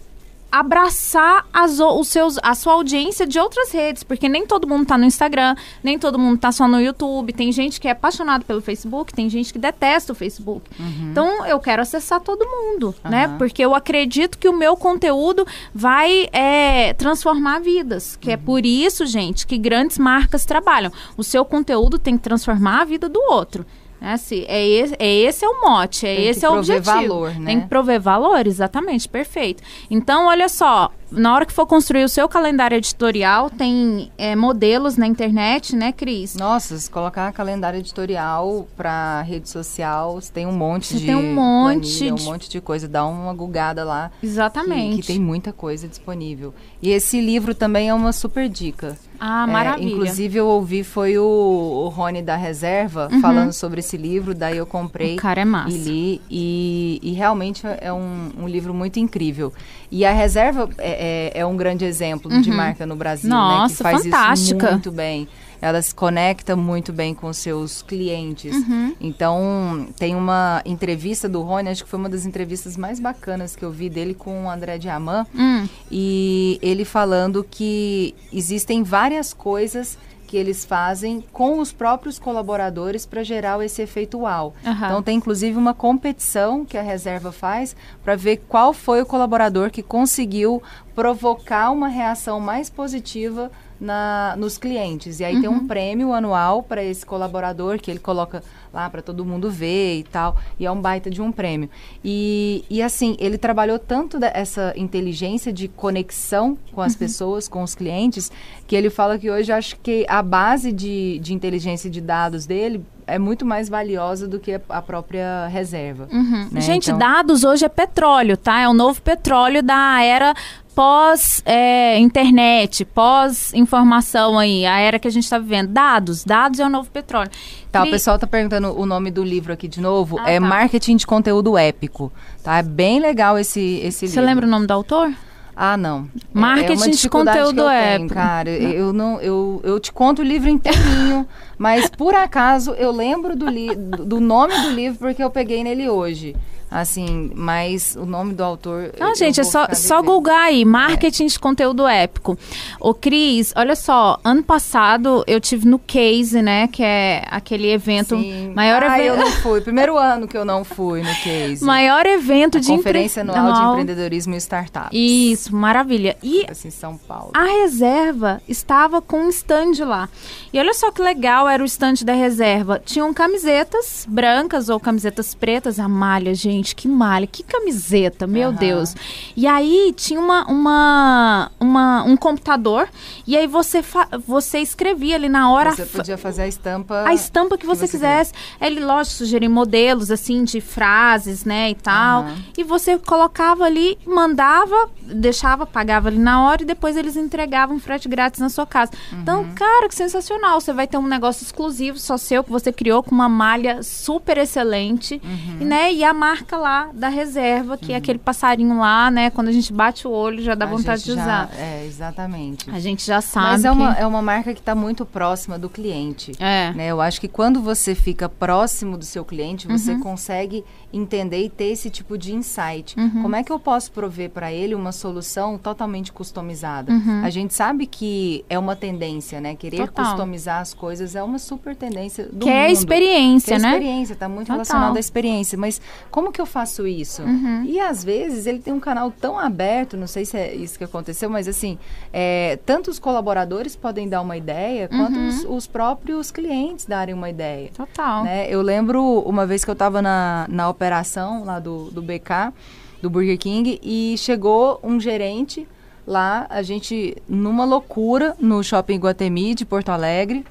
S2: abraçar as, os seus, a sua audiência de outras redes, porque nem todo mundo tá no Instagram, nem todo mundo tá só no YouTube, tem gente que é apaixonado pelo Facebook, tem gente que detesta o Facebook. Então eu quero acessar todo mundo, né?
S1: Aham.
S2: Porque eu acredito que o meu conteúdo vai é, transformar vidas, que é por isso, gente, que grandes marcas trabalham. O seu conteúdo tem que transformar a vida do outro. Né? Se, é, esse, é esse é o mote, é
S1: Tem que
S2: esse é o
S1: prover
S2: objetivo.
S1: valor, né?
S2: Tem que prover valor, exatamente, perfeito. Então, olha só, na hora que for construir o seu calendário editorial, tem é, modelos na internet, né, Cris?
S1: Nossa, se colocar calendário editorial para rede social, você tem um monte
S2: Você
S1: de
S2: tem um monte
S1: planilha,
S2: de-
S1: um monte de coisa, dá uma gugada lá. que-
S2: Exatamente.
S1: Que, tem muita coisa disponível. E esse livro também é uma super dica.
S2: Ah,
S1: É,
S2: maravilha. Uhum.
S1: inclusive eu ouvi foi o, o Rony da Reserva falando sobre esse livro, daí eu comprei
S2: O cara é massa.
S1: e li e, e realmente é um, um livro muito incrível. E a Reserva é, é- é um grande exemplo de marca no Brasil, né? Que
S2: Uhum. Nossa,
S1: faz
S2: fantástica.
S1: isso muito bem. Ela se conecta muito bem com seus clientes.
S2: Uhum.
S1: Então, tem uma entrevista do Rony, acho que foi uma das entrevistas mais bacanas que eu vi dele com o André Diamant.
S2: Hum,
S1: E ele falando que existem várias coisas que eles fazem com os próprios colaboradores para gerar esse efeito uau.
S2: Aham.
S1: Então tem inclusive uma competição que a reserva faz para ver qual foi o colaborador que conseguiu provocar uma reação mais positiva na, nos clientes. E aí tem um prêmio anual para esse colaborador que ele coloca lá para todo mundo ver e tal. E é um baita de um prêmio. E, e assim, ele trabalhou tanto essa inteligência de conexão com as pessoas, com os clientes, que ele fala que hoje acho que a base de, de inteligência de dados dele é muito mais valiosa do que a, própria reserva.
S2: Uhum.
S1: né?
S2: Gente,
S1: Então-
S2: dados hoje é petróleo, tá? É o novo petróleo da era pós-internet, pós-informação aí, a era que a gente está vivendo. Dados, dados é o novo petróleo.
S1: Tá, o
S2: Cri-
S1: pessoal tá perguntando o nome do livro aqui de novo.
S2: Ah,
S1: é
S2: tá.
S1: Marketing de Conteúdo Épico. Tá? É bem legal esse, esse
S2: Você
S1: livro.
S2: lembra o nome do autor?
S1: Ah, não. É-
S2: Marketing
S1: é
S2: de conteúdo
S1: que eu tenho,
S2: épico.
S1: cara. Eu não, eu, eu te conto o livro inteirinho, mas por acaso eu lembro do, li, do nome do livro porque eu peguei nele hoje. Assim, mas o nome do autor.
S2: Não,
S1: eu
S2: gente, é só, só googar aí, marketing de conteúdo épico. Ô, Cris, olha só, ano passado eu tive no Case, né, que é aquele evento,
S1: Sim.
S2: maior
S1: ah, eu
S2: evento...
S1: não fui. Primeiro ano que eu não fui no Case.
S2: Maior evento
S1: A
S2: de empre-
S1: Conferência Anual de Empreendedorismo e Startups.
S2: Isso, maravilha. E
S1: Assim, São Paulo.
S2: a reserva estava com um stand lá. E olha só que legal era o stand da reserva. Tinham camisetas brancas ou camisetas pretas. A malha, gente, que malha, que camiseta, meu
S1: Aham.
S2: Deus. E aí tinha uma, uma, uma- um computador. E aí você, você escrevia ali na hora.
S1: Você podia fazer a estampa.
S2: a estampa que você,
S1: você
S2: quisesse. Ele, lógico, sugeria modelos, assim, de frases, né, e tal.
S1: Aham.
S2: E você colocava ali, mandava, deixava, pagava ali na hora e depois eles entregavam frete grátis na sua casa.
S1: Uhum.
S2: Então, cara, que sensacional. Você vai ter um negócio exclusivo, só seu, que você criou com uma malha super excelente,
S1: Uhum.
S2: né, e a marca lá da reserva, que é aquele passarinho lá, né, quando a gente bate o olho, já dá
S1: A
S2: vontade de
S1: já-
S2: usar.
S1: É, exatamente.
S2: A gente já sabe
S1: Mas é
S2: que...
S1: uma, é uma marca que está muito próxima do cliente.
S2: É.
S1: Né? Eu acho que quando você fica próximo do seu cliente, você
S2: Uhum.
S1: consegue entender e ter esse tipo de insight.
S2: Uhum.
S1: Como é que eu posso prover para ele uma solução totalmente customizada?
S2: Uhum.
S1: A gente sabe que é uma tendência, né? Querer
S2: Total.
S1: customizar as coisas é uma super tendência do
S2: Que é
S1: mundo.
S2: experiência,
S1: Que é
S2: né?
S1: experiência, está muito
S2: Total.
S1: relacionado à experiência. Mas como que eu faço isso?
S2: Uhum.
S1: E às vezes ele tem um canal tão aberto, não sei se é isso que aconteceu, mas assim, é, tanto os colaboradores podem dar uma ideia, quanto
S2: Uhum.
S1: os, os próprios clientes darem uma ideia.
S2: Total.
S1: né? Eu lembro uma vez que eu estava na, na operação lá do, do BK, do Burger King, e chegou um gerente lá, a gente numa loucura no shopping Guatemi de Porto Alegre.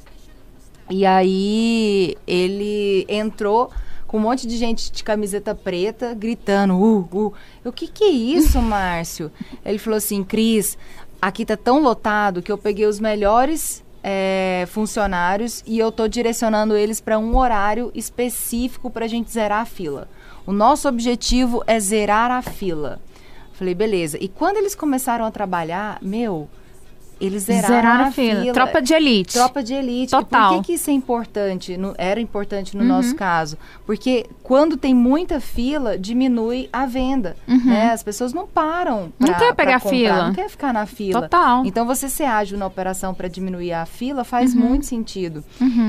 S1: E aí ele entrou com um monte de gente de camiseta preta gritando, uh, uh. Eu, o que que é isso, Márcio? Ele falou assim, Cris, aqui tá tão lotado que eu peguei os melhores é, funcionários e eu tô direcionando eles para um horário específico para a gente zerar a fila. O nosso objetivo é zerar a fila. Falei, beleza. E quando eles começaram a trabalhar, meu, eles zeraram,
S2: Zeraram
S1: a
S2: fila.
S1: fila.
S2: Tropa de elite.
S1: Tropa de elite.
S2: Total.
S1: E por que, que isso é importante? no- era importante no
S2: Uhum.
S1: nosso caso? Porque quando tem muita fila, diminui a venda.
S2: Uhum.
S1: Né? As pessoas não param.
S2: Não
S1: pra-
S2: quer
S1: pra
S2: pegar
S1: comprar,
S2: fila.
S1: Não quer ficar na fila.
S2: Total.
S1: Então você ser ágil na operação para diminuir a fila faz
S2: Uhum.
S1: muito sentido.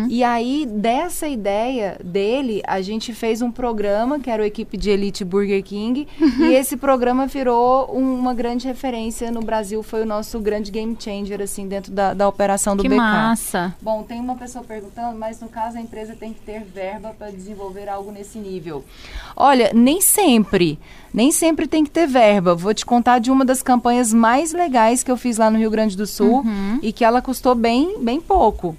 S1: E aí, dessa ideia dele, a gente fez um programa, que era o Equipe de Elite Burger King, e esse programa virou um- uma grande referência no Brasil, foi o nosso grande game changer, assim, dentro da, da operação do
S2: que
S1: BK.
S2: massa.
S1: Bom, tem uma pessoa perguntando, mas no caso a empresa tem que ter verba para desenvolver algo nesse nível. Olha, nem sempre, nem sempre tem que ter verba. Vou te contar de uma das campanhas mais legais que eu fiz lá no Rio Grande do Sul e que ela custou bem, bem pouco.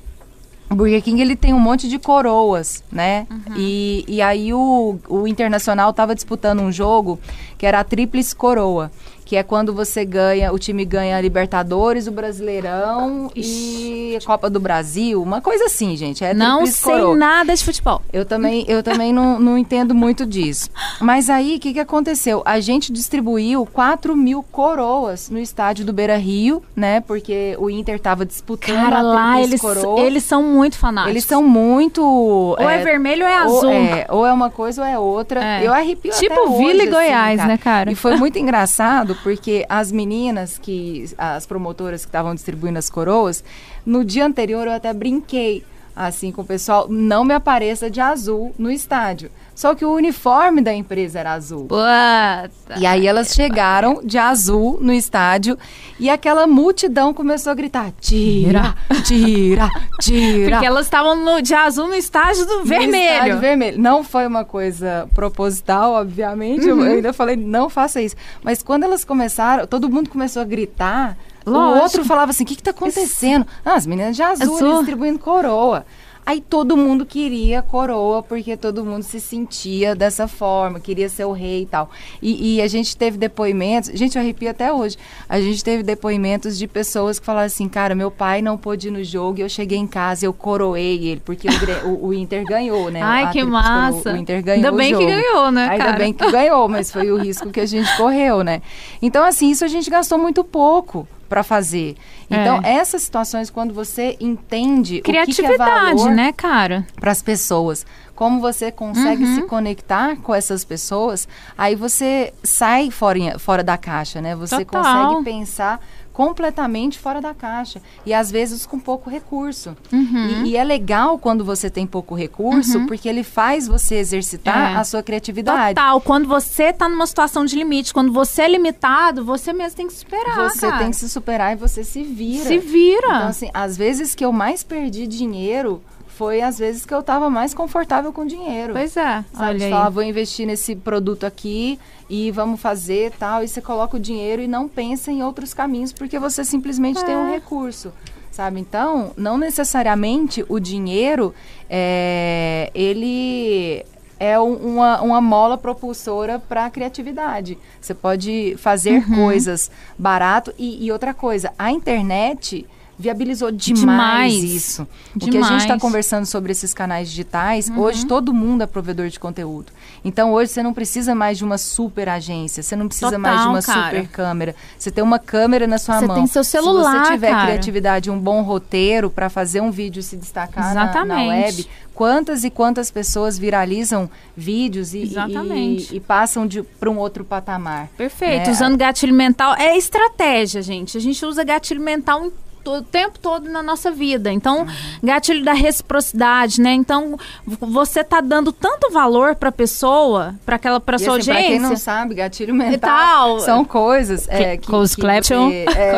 S1: O Burger King ele tem um monte de coroas, né? E, e aí o, o Internacional estava disputando um jogo que era a Tríplice Coroa, que é quando você ganha, o time ganha a Libertadores, o Brasileirão e a Copa do Brasil, uma coisa assim, gente. É
S2: Não sei
S1: Coroa.
S2: nada de futebol.
S1: Eu também, eu também não, não entendo muito disso. Mas aí, o que, que aconteceu? A gente distribuiu 4 mil coroas no estádio do Beira Rio, né? Porque o Inter estava disputando
S2: Cara, lá eles,
S1: Coroa.
S2: eles são muito fanáticos.
S1: Eles são muito.
S2: Ou é, vermelho ou é azul.
S1: Ou é, ou é uma coisa ou é outra.
S2: É.
S1: Eu arrepio
S2: Tipo
S1: até hoje,
S2: Vila e
S1: assim,
S2: Goiás, né, cara?
S1: E foi muito engraçado, porque as meninas que, as promotoras que estavam distribuindo as coroas, no dia anterior eu até brinquei assim com o pessoal, não me apareça de azul no estádio. Só que o uniforme da empresa era azul.
S2: Puta
S1: E aí elas chegaram de azul no estádio e aquela multidão começou a gritar: tira, tira, tira.
S2: Porque elas estavam no- de azul no estágio do
S1: No
S2: vermelho.
S1: estádio vermelho. Não foi uma coisa proposital, obviamente.
S2: Uhum.
S1: Eu ainda falei, não faça isso. Mas quando elas começaram, todo mundo começou a gritar.
S2: Lógico.
S1: O outro falava assim: o que está acontecendo? Ah, as meninas de azul,
S2: Azul.
S1: distribuindo coroa. Aí todo mundo queria coroa, porque todo mundo se sentia dessa forma, queria ser o rei e tal. E, e a gente teve depoimentos, gente, eu arrepio até hoje. A gente teve depoimentos de pessoas que falaram assim, cara, meu pai não pôde ir no jogo e eu cheguei em casa e eu coroei ele, porque o, o- o Inter ganhou, né?
S2: Ai,
S1: A
S2: que
S1: coroa,
S2: massa.
S1: O Inter ganhou
S2: Ainda bem que ganhou, né,
S1: Ainda
S2: cara?
S1: bem que ganhou, mas foi o risco que a gente correu, né? Então, assim, isso a gente gastou muito pouco para fazer. Então,
S2: É.
S1: essas situações, quando você entende o que que é
S2: Criatividade, né, cara?
S1: para as pessoas, como você consegue
S2: Uhum.
S1: se conectar com essas pessoas, aí você sai fora, fora da caixa, né? Você
S2: Total.
S1: consegue pensar completamente fora da caixa e às vezes com pouco recurso.
S2: Uhum.
S1: E, e é legal quando você tem pouco recurso, porque ele faz você exercitar
S2: É.
S1: a sua criatividade.
S2: Total. Quando você tá numa situação de limite, quando você é limitado, você mesmo tem que superar,
S1: Você
S2: cara.
S1: tem que se superar e você se vira.
S2: Se vira.
S1: Então, assim, às vezes que eu mais perdi dinheiro foi às vezes que eu estava mais confortável com dinheiro.
S2: Pois é.
S1: Sabe,
S2: Olha
S1: você
S2: aí.
S1: fala, "Ah, vou investir nesse produto aqui e vamos fazer tal, e você coloca o dinheiro e não pensa em outros caminhos, porque você simplesmente tem um
S2: É.
S1: recurso. Sabe? Então, não necessariamente o dinheiro, é, ele é um- uma, uma mola propulsora para a criatividade. Você pode fazer
S2: Uhum.
S1: coisas barato. E, e outra coisa, a internet viabilizou demais,
S2: Demais.
S1: isso. O que a gente está
S2: Demais.
S1: conversando sobre esses canais digitais,
S2: Uhum.
S1: hoje todo mundo é provedor de conteúdo. Então hoje você não precisa mais de uma super agência, você não precisa mais de
S2: Total,
S1: uma
S2: cara.
S1: super câmera. Você tem uma câmera na sua
S2: Você
S1: mão.
S2: tem seu celular,
S1: Se você tiver
S2: cara.
S1: criatividade, um bom roteiro para fazer um vídeo se destacar na- na, web, quantas e quantas pessoas viralizam vídeos e, e-
S2: Exatamente.
S1: e- e passam para um outro patamar.
S2: Perfeito.
S1: né?
S2: Usando gatilho mental é estratégia, gente. A gente usa gatilho mental em o tempo todo na nossa vida. Então,
S1: Uhum.
S2: gatilho da reciprocidade, né? Então, você tá dando tanto valor pra pessoa, pra aquela pra
S1: E,
S2: sua
S1: assim, pra quem não sabe, gatilho mental
S2: tal.
S1: são coisas é, que,
S2: Close
S1: que
S2: caption.
S1: você, é,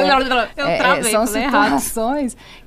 S2: Eu
S1: é,
S2: travei,
S1: são
S2: falei errado.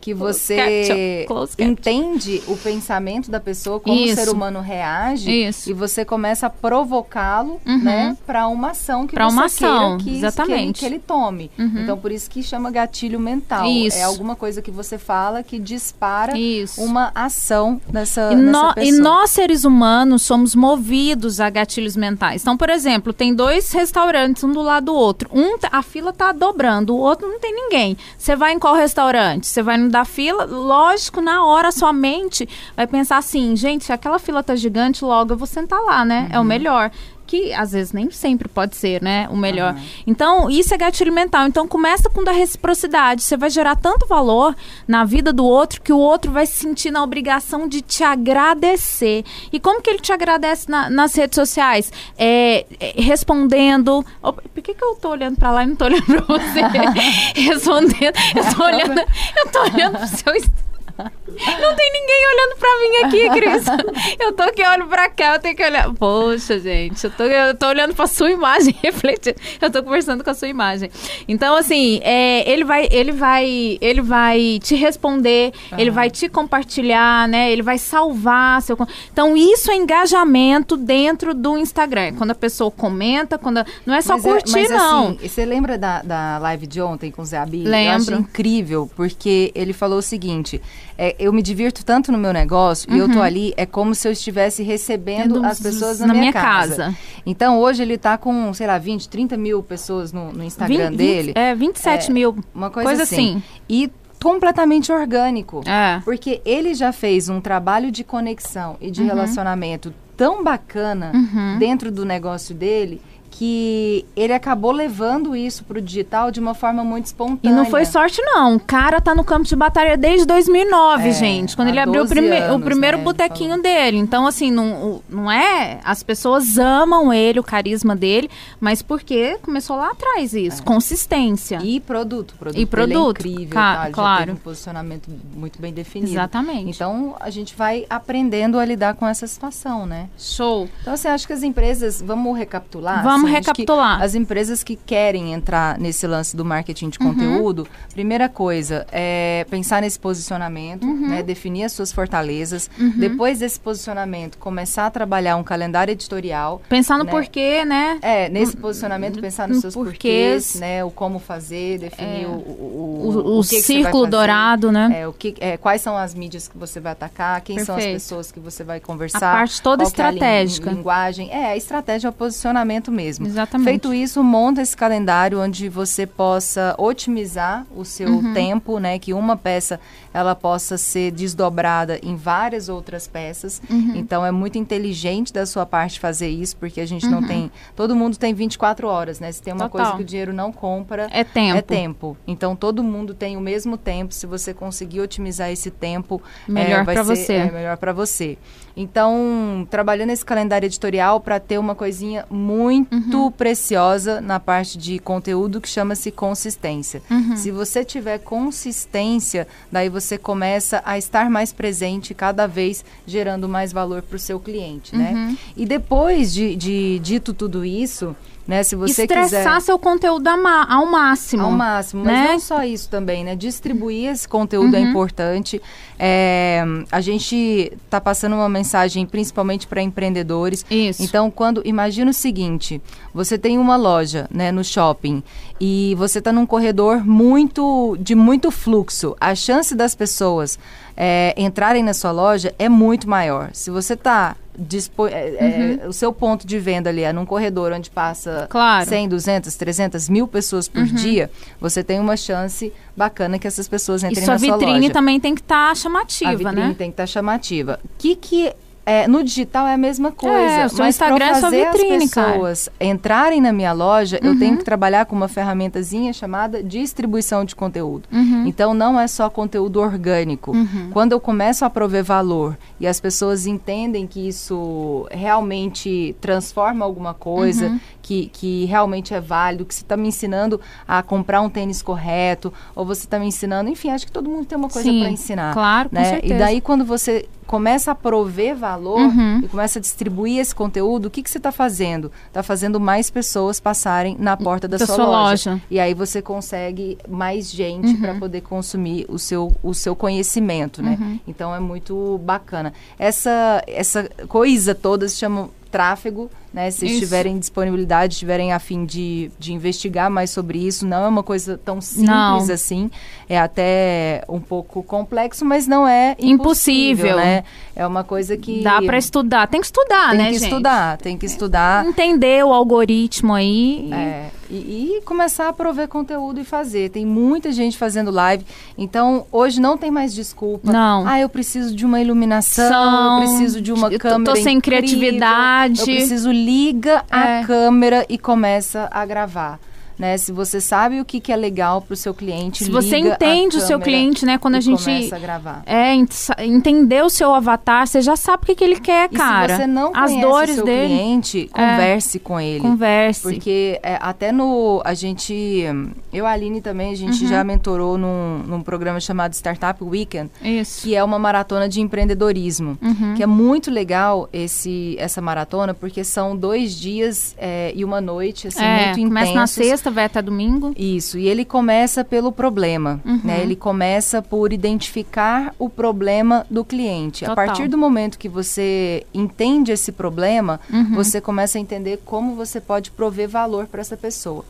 S1: Que
S2: Close
S1: você
S2: caption, close caption.
S1: entende o pensamento da pessoa, como
S2: Isso.
S1: o ser humano reage,
S2: Isso.
S1: e você começa a provocá-lo,
S2: Uhum.
S1: né, para uma ação que
S2: Pra
S1: você
S2: uma ação,
S1: que,
S2: exatamente.
S1: que, ele, que ele tome.
S2: Uhum.
S1: Então, por isso que chama gatilho mental.
S2: Isso.
S1: É alguma coisa que você fala que dispara
S2: Isso.
S1: uma ação nessa,
S2: E, nó-
S1: pessoa.
S2: e nós, seres humanos, somos movidos a gatilhos mentais. Então, por exemplo, tem dois restaurantes, um do lado do outro. Um, a fila tá dobrando, o outro não tem ninguém. Você vai em qual restaurante? Você vai no da fila? Lógico, na hora, sua mente vai pensar assim, gente, se aquela fila tá gigante, logo eu vou sentar lá, né? É o melhor. Que às vezes nem sempre pode ser, né? O melhor. Então, isso é gatilho mental. Então, começa com da reciprocidade. Você vai gerar tanto valor na vida do outro que o outro vai se sentir na obrigação de te agradecer. E como que ele te agradece na- nas redes sociais? É, é, respondendo. Opa, por que, que eu tô olhando pra lá e não tô olhando pra você? respondendo. Eu tô olhando, eu tô olhando pro seu. Não tem ninguém olhando pra mim aqui, Cris. Eu tô aqui, olho pra cá, eu tenho que olhar. Poxa, gente, eu tô, eu tô olhando pra sua imagem, refletindo. Eu tô conversando com a sua imagem. Então, assim, é, ele, vai, ele, vai, ele vai te responder, ele vai te compartilhar, né? Ele vai salvar seu. Então, isso é engajamento dentro do Instagram. Quando a pessoa comenta, quando a- não é só
S1: Mas é-
S2: curtir,
S1: mas,
S2: não.
S1: assim, você lembra da, da live de ontem com o Zé Abi? Eu
S2: Lembro.
S1: acho incrível, porque ele falou o seguinte: é, eu me divirto tanto no meu negócio e eu tô ali, é como se eu estivesse recebendo
S2: Uhum.
S1: As pessoas na,
S2: na
S1: minha,
S2: minha
S1: casa.
S2: casa.
S1: Então hoje ele tá com, sei lá, 20, 30 mil pessoas no, no Instagram
S2: Vin-
S1: dele.
S2: vinte- é, 27
S1: É,
S2: mil.
S1: Uma coisa,
S2: coisa
S1: assim.
S2: assim.
S1: E completamente orgânico.
S2: É.
S1: Porque ele já fez um trabalho de conexão e
S2: Uhum.
S1: de relacionamento tão bacana dentro do negócio dele que ele acabou levando isso para o digital de uma forma muito espontânea.
S2: E não foi sorte, não. O cara tá no campo de batalha desde 2009, é, gente. Quando ele abriu o, prime anos, o primeiro né, botequinho dele. Então, assim, não, não é... As pessoas amam ele, o carisma dele, mas porque começou lá atrás isso. É. Consistência.
S1: E produto. produto
S2: e produto.
S1: é incrível,
S2: tá? claro.
S1: um posicionamento muito bem definido.
S2: Exatamente.
S1: Então, a gente vai aprendendo a lidar com essa situação, né?
S2: Show.
S1: Então, você acha que as empresas... Vamos recapitular?
S2: Vamos Vamos recapitular.
S1: As empresas que querem entrar nesse lance do marketing de uhum. conteúdo, primeira coisa é pensar nesse posicionamento, uhum. né, definir as suas fortalezas. Uhum. Depois desse posicionamento, começar a trabalhar um calendário editorial.
S2: Pensar no né? porquê, né?
S1: É, nesse posicionamento, pensar nos seus porquês, porquês né? O como fazer, definir é. o, o,
S2: o, o, círculo dourado, né?
S1: É, o que, é, quais são as mídias que você vai atacar, quem Perfeito. são as pessoas que você vai conversar.
S2: A parte toda estratégica.
S1: É a linguagem. É, a estratégia é o posicionamento mesmo mesmo.
S2: Exatamente.
S1: Feito isso, monta esse calendário onde você possa otimizar o seu uhum. tempo, né? Que uma peça ela possa ser desdobrada em várias outras peças. Uhum. Então é muito inteligente da sua parte fazer isso, porque a gente uhum. não tem. Todo mundo tem 24 horas, né? Se tem uma Total. coisa que o dinheiro não compra,
S2: é tempo.
S1: É tempo. Então todo mundo tem o mesmo tempo. Se você conseguir otimizar esse tempo,
S2: melhor
S1: é,
S2: para você.
S1: É, melhor para você. Então, trabalhando esse calendário editorial para ter uma coisinha muito uhum. preciosa na parte de conteúdo que chama-se consistência. Uhum. Se você tiver consistência, daí você começa a estar mais presente cada vez gerando mais valor para o seu cliente, né? uhum. E depois de, de dito tudo isso, né? Se você
S2: Estressar
S1: quiser...
S2: seu conteúdo ao máximo.
S1: Ao máximo, mas né? não só isso também, né? Distribuir esse conteúdo é uhum. é importante. É, a gente está passando uma mensagem principalmente para empreendedores.
S2: Isso.
S1: Então, quando imagina o seguinte, você tem uma loja, né, no shopping e você está num corredor muito de muito fluxo. A chance das pessoas é, entrarem na sua loja é muito maior. Se você está Dispo é, é, uhum. o seu ponto de venda ali é num corredor onde passa
S2: claro.
S1: 100, 200, 300 mil pessoas por uhum. dia, você tem uma chance bacana que essas pessoas entrem
S2: e sua
S1: na sua
S2: loja. a vitrine também tem que estar tá chamativa,
S1: a vitrine
S2: né?
S1: tem que estar tá chamativa. O que, que é, no digital é a mesma coisa. É,
S2: o mas Instagram é sua vitrine,
S1: as pessoas
S2: cara.
S1: entrarem na minha loja, uhum. eu tenho que trabalhar com uma ferramentazinha chamada distribuição de conteúdo. Uhum. Então não é só conteúdo orgânico. Uhum. Quando eu começo a prover valor e as pessoas entendem que isso realmente transforma alguma coisa, uhum. que, que realmente é válido, que você está me ensinando a comprar um tênis correto, ou você está me ensinando, enfim, acho que todo mundo tem uma coisa para ensinar.
S2: Claro,
S1: né?
S2: com certeza.
S1: E daí quando você começa a prover valor uhum. e começa a distribuir esse conteúdo, o que, que você está fazendo? Está fazendo mais pessoas passarem na porta da,
S2: da
S1: sua,
S2: sua
S1: loja.
S2: loja.
S1: E aí você consegue mais gente uhum. para poder consumir o seu, o seu conhecimento, né? Uhum. Então é muito bacana. Essa, essa coisa toda se chama tráfego, né? Se isso. tiverem disponibilidade, tiverem a fim de, de investigar mais sobre isso, não é uma coisa tão simples não. assim. É até um pouco complexo, mas não é impossível, impossível. né? É uma coisa que
S2: dá para estudar. Tem que estudar,
S1: tem
S2: né,
S1: que
S2: gente?
S1: estudar, tem que estudar.
S2: Entender o algoritmo aí.
S1: É. E, e, começar a prover conteúdo e fazer. Tem muita gente fazendo live. Então, hoje não tem mais desculpa.
S2: Não.
S1: Ah, eu preciso de uma iluminação, São... eu preciso de uma câmera.
S2: Tô sem
S1: incrível,
S2: criatividade.
S1: Eu preciso liga é. a câmera e começa a gravar né? Se você sabe o que, que é legal para o seu cliente,
S2: se você entende o seu cliente, né? Quando a gente
S1: começa a gravar.
S2: é entender o seu avatar, você já sabe o que, que ele quer, cara.
S1: E se você não
S2: as dores
S1: o seu
S2: dele,
S1: cliente, converse é, com ele.
S2: Converse.
S1: Porque é, até no a gente, eu e a Aline também, a gente uhum. já mentorou num, num programa chamado Startup Weekend,
S2: Isso.
S1: que é uma maratona de empreendedorismo, uhum. que é muito legal esse essa maratona porque são dois dias é, e uma noite, assim,
S2: é,
S1: muito intensos.
S2: Começa na sexta, vai até domingo?
S1: Isso, e ele começa pelo problema, uhum. né? Ele começa por identificar o problema do cliente.
S2: Total.
S1: A partir do momento que você entende esse problema, uhum. você começa a entender como você pode prover valor para essa pessoa.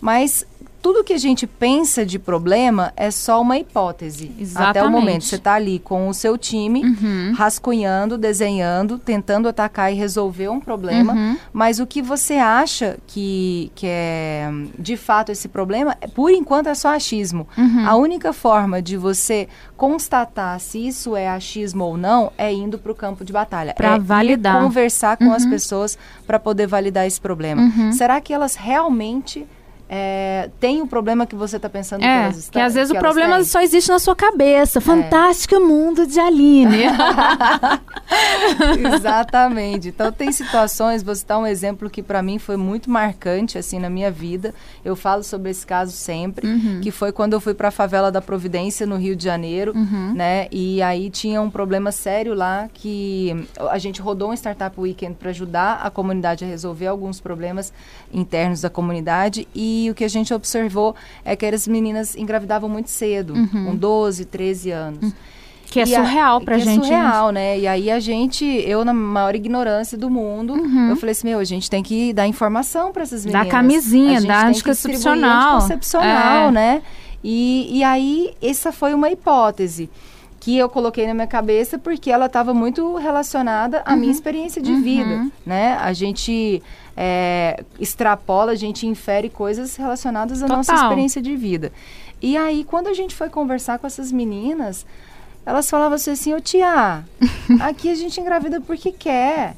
S1: Mas tudo que a gente pensa de problema é só uma hipótese.
S2: Exatamente.
S1: Até o momento. Você está ali com o seu time,
S2: Uhum.
S1: rascunhando, desenhando, tentando atacar e resolver um problema.
S2: Uhum.
S1: Mas o que você acha que, que é de fato esse problema, é- por enquanto é só achismo.
S2: Uhum.
S1: A única forma de você constatar se isso é achismo ou não é indo para o campo de batalha.
S2: Pra
S1: é
S2: validar.
S1: conversar com as
S2: Uhum.
S1: pessoas para poder validar esse problema.
S2: Uhum.
S1: Será que elas realmente é, têm o problema que você está pensando que
S2: É,
S1: elas
S2: que
S1: estão?
S2: às vezes
S1: que
S2: o
S1: elas
S2: problema
S1: têm?
S2: só existe na sua cabeça. Fantástico mundo de Aline.
S1: Exatamente. Então tem situações, vou citar um exemplo que para mim foi muito marcante assim na minha vida. Eu falo sobre esse caso sempre,
S2: Uhum.
S1: que foi quando eu fui para a favela da Providência no Rio de Janeiro,
S2: Uhum.
S1: né? E aí tinha um problema sério lá que a gente rodou um startup weekend para ajudar a comunidade a resolver alguns problemas internos da comunidade e o que a gente observou é que as meninas engravidavam muito cedo, com 12, 13 anos.
S2: Que é
S1: E a-
S2: surreal pra
S1: que
S2: gente.
S1: É surreal, né? E aí a gente, eu na maior ignorância do mundo,
S2: Uhum.
S1: eu falei assim, meu, a gente tem que dar informação para essas meninas.
S2: camisinha,
S1: A tem que distribuir
S2: anticoncepcional.
S1: anticoncepcional,
S2: É.
S1: né? E, e aí, essa foi uma hipótese que eu coloquei na minha cabeça porque ela estava muito relacionada à
S2: Uhum.
S1: minha experiência de vida, né? A gente é, extrapola, a gente infere coisas relacionadas à nossa
S2: Total.
S1: experiência de vida. E aí, quando a gente foi conversar com essas meninas, elas falavam assim, ô tia, aqui a gente engravida porque quer.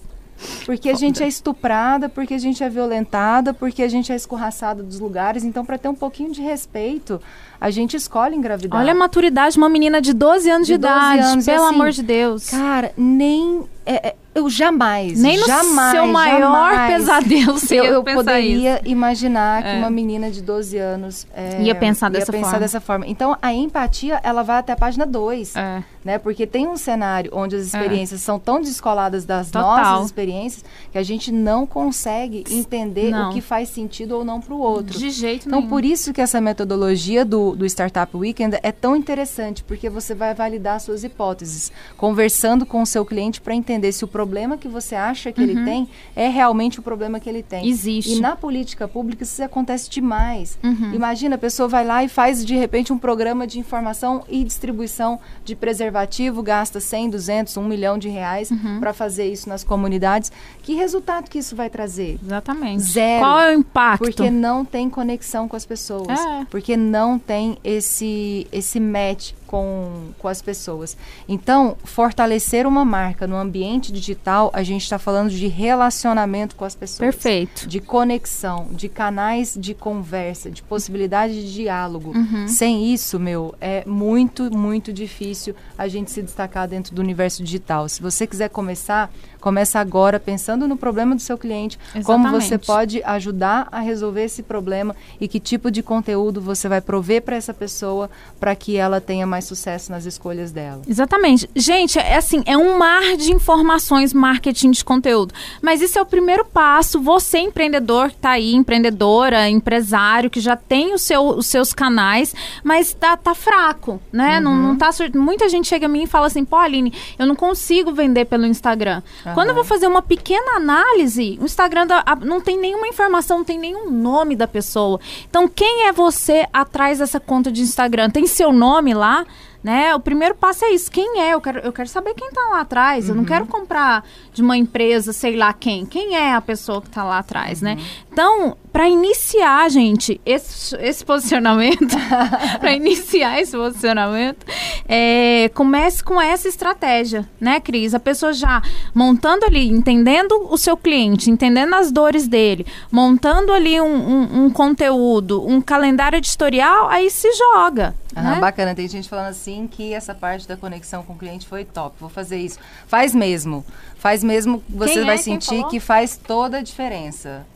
S1: Porque a gente é estuprada, porque a gente é violentada, porque a gente é escorraçada dos lugares. Então, para ter um pouquinho de respeito, a gente escolhe engravidar.
S2: Olha a maturidade de uma menina de 12 anos de,
S1: De 12
S2: idade.
S1: anos,
S2: pelo
S1: assim,
S2: amor de Deus.
S1: Cara, nem. é, é, eu jamais.
S2: Nem no
S1: jamais,
S2: seu maior
S1: jamais
S2: pesadelo você
S1: eu,
S2: ia
S1: eu poderia imaginar que
S2: É.
S1: uma menina de 12 anos é,
S2: Ia pensar dessa
S1: pensar
S2: forma.
S1: dessa forma. Então, a empatia, ela vai até a página 2.
S2: É.
S1: Né? Porque tem um cenário onde as experiências são tão descoladas das
S2: Total.
S1: nossas experiências que a gente não consegue entender
S2: Não.
S1: o que faz sentido ou não para o outro.
S2: De jeito
S1: Então,
S2: nenhum.
S1: por isso que essa metodologia do, do Startup Weekend é tão interessante, porque você vai validar suas hipóteses, conversando com o seu cliente para entender se o problema que você acha que ele tem é realmente o problema que ele tem.
S2: Uhum. Existe.
S1: E na política pública isso acontece demais.
S2: Uhum.
S1: Imagina, a pessoa vai lá e faz, de repente, um programa de informação e distribuição de preservativo, gasta 100, 200, 1 milhão de reais
S2: Uhum.
S1: para fazer isso nas comunidades. Que resultado que isso vai trazer?
S2: Exatamente.
S1: Zero.
S2: Qual é o impacto?
S1: Porque não tem conexão com as pessoas.
S2: É.
S1: Porque não tem esse, esse match com, com as pessoas. Então, fortalecer uma marca no ambiente digital, a gente está falando de relacionamento com as pessoas.
S2: Perfeito.
S1: De conexão, de canais de conversa, de possibilidade de diálogo.
S2: Uhum.
S1: Sem isso, meu, é muito, muito difícil a gente se destacar dentro do universo digital. Se você quiser começar, começa agora pensando no problema do seu cliente, como você
S2: Exatamente.
S1: pode ajudar a resolver esse problema e que tipo de conteúdo você vai prover para essa pessoa para que ela tenha mais sucesso nas escolhas dela.
S2: Exatamente. Gente, é assim, é um mar de informações, marketing de conteúdo. Mas isso é o primeiro passo. Você, empreendedor que tá aí, empreendedora, empresário, que já tem o seu, os seus canais, mas tá, tá fraco, né? Não, não tá Muita gente chega a mim e fala assim, pô, Aline, eu não consigo vender pelo Instagram. Quando eu vou fazer uma pequena análise, o Instagram da- a- não tem nenhuma informação, não tem nenhum nome da pessoa. Então, quem é você atrás dessa conta de Instagram? Tem seu nome lá? Né? O primeiro passo é isso. Quem é? Eu quero, eu quero saber quem tá lá atrás. Eu não quero comprar de uma empresa, sei lá quem. Quem é a pessoa que tá lá atrás, né? Então, para iniciar, gente, esse, esse posicionamento, para iniciar esse posicionamento, é, comece com essa estratégia, né, Cris? A pessoa já montando ali, entendendo o seu cliente, entendendo as dores dele, montando ali um, um- um conteúdo, um calendário editorial, aí se joga.
S1: Ah,
S2: né?
S1: Bacana, tem gente falando assim que essa parte da conexão com o cliente foi top. Vou fazer isso. Faz mesmo. Faz mesmo, você
S2: Quem é?
S1: vai
S2: Quem
S1: sentir que faz toda a diferença.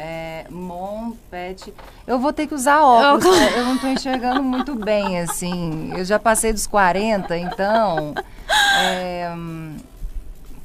S1: É, Mon Pet. Eu vou ter que usar óculos,
S2: Eu-
S1: né? eu não estou enxergando muito bem, assim. Eu já passei dos 40, então. é,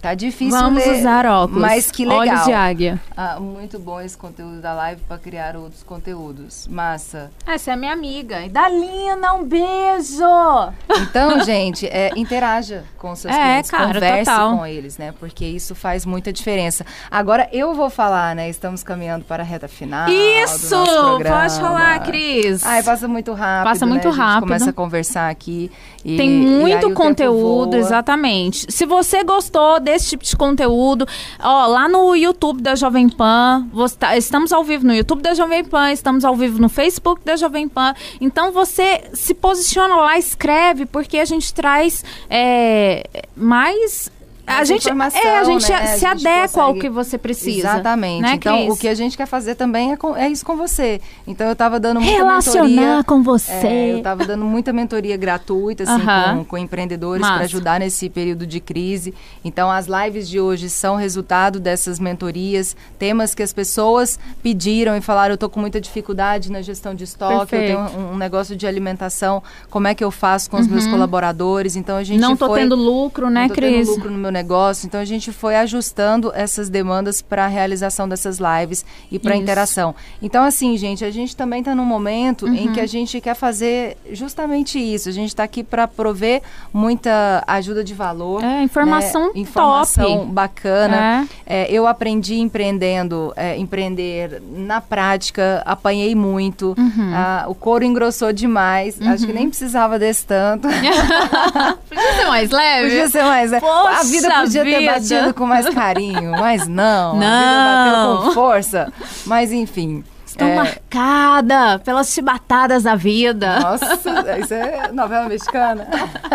S1: Tá difícil
S2: Vamos
S1: ler,
S2: usar óculos.
S1: mas que legal.
S2: Olhos de águia.
S1: Ah, muito bom esse conteúdo da live para criar outros conteúdos. Massa.
S2: Essa é a minha amiga. E Dalina, um beijo!
S1: Então, gente, é, interaja com seus
S2: É,
S1: clientes,
S2: cara,
S1: converse
S2: total.
S1: com eles, né? Porque isso faz muita diferença. Agora eu vou falar, né? Estamos caminhando para a reta final.
S2: Isso!
S1: do nosso programa.
S2: Pode falar, Cris.
S1: Ai, passa muito rápido.
S2: Passa muito
S1: né? A gente
S2: rápido.
S1: começa a conversar aqui. E,
S2: Tem muito conteúdo, exatamente. Se você gostou desse tipo de conteúdo, ó, lá no YouTube da Jovem Pan, tá- estamos ao vivo no YouTube da Jovem Pan, estamos ao vivo no Facebook da Jovem Pan. Então você se posiciona lá, escreve, porque a gente traz é, mais. A gente, é, a gente
S1: né?
S2: se
S1: A gente
S2: adequa ao
S1: consegue-
S2: que você precisa.
S1: Exatamente.
S2: Né,
S1: então,
S2: Cris?
S1: o que a gente quer fazer também é, com- é isso com você. Então, eu estava dando muita
S2: Relacionar
S1: mentoria.
S2: com você.
S1: É, eu estava dando muita mentoria gratuita, assim,
S2: Aham.
S1: com, com empreendedores para ajudar nesse período de crise. Então, as lives de hoje são resultado dessas mentorias, temas que as pessoas pediram e falaram: eu estou com muita dificuldade na gestão de estoque,
S2: Perfeito.
S1: eu tenho um, um negócio de alimentação, como é que eu faço com os meus colaboradores? Então, a gente
S2: Não tô
S1: foi-
S2: tendo lucro, né,
S1: não tô
S2: Cris?
S1: tendo lucro no meu negócio. Então a gente foi ajustando essas demandas para a realização dessas lives e para interação. Então assim, gente, a gente também está num momento em
S2: Uhum.
S1: que a gente quer fazer justamente isso. A gente está aqui para prover muita ajuda de valor.
S2: É, informação
S1: né? informação
S2: top.
S1: bacana. É, eu aprendi empreendendo, é, empreender na prática, apanhei muito.
S2: Uhum.
S1: Ah, o couro engrossou demais. Acho que nem precisava desse tanto.
S2: Podia ser mais leve?
S1: Podia ser mais. né?
S2: Poxa
S1: a vida podia ter
S2: vida.
S1: batido com mais carinho, mas não.
S2: Não.
S1: Bateu com força. Mas enfim.
S2: Estou
S1: é,
S2: marcada pelas chibatadas da vida.
S1: Nossa, isso é novela mexicana.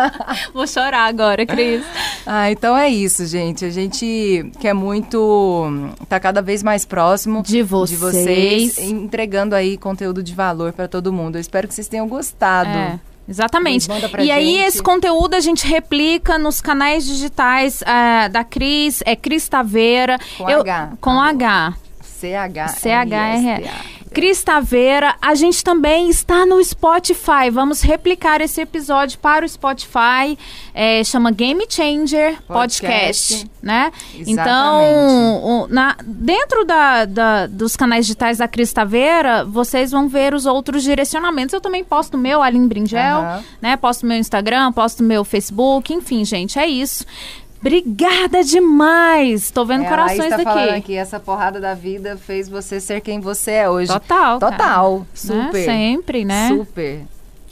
S2: Vou chorar agora, Cris.
S1: Ah, então é isso, gente. A gente quer muito tá cada vez mais próximo
S2: De vocês.
S1: de vocês, entregando aí conteúdo de valor para todo mundo. Eu espero que vocês tenham gostado.
S2: É. Exatamente. E aí,
S1: gente.
S2: esse conteúdo a gente replica nos canais digitais ah, da Cris, é Cris Taveira.
S1: Com H.
S2: Com H.
S1: CH.
S2: CHR. Cris Taveira, a gente também está no Spotify. Vamos replicar esse episódio para o Spotify. É, chama Game Changer Podcast,
S1: Podcast.
S2: né?
S1: Exatamente.
S2: Então, na- dentro da- da- dos canais digitais da Cris Taveira, vocês vão ver os outros direcionamentos. Eu também posto o meu, Aline Bringel,
S1: Aham.
S2: né? Posto meu Instagram, posto meu Facebook, enfim, gente, é isso. Obrigada demais! Tô vendo
S1: É,
S2: corações
S1: tá
S2: daqui.
S1: aqui, essa porrada da vida fez você ser quem você é hoje.
S2: Total. cara.
S1: Total.
S2: Né?
S1: Super.
S2: Sempre, né?
S1: Super.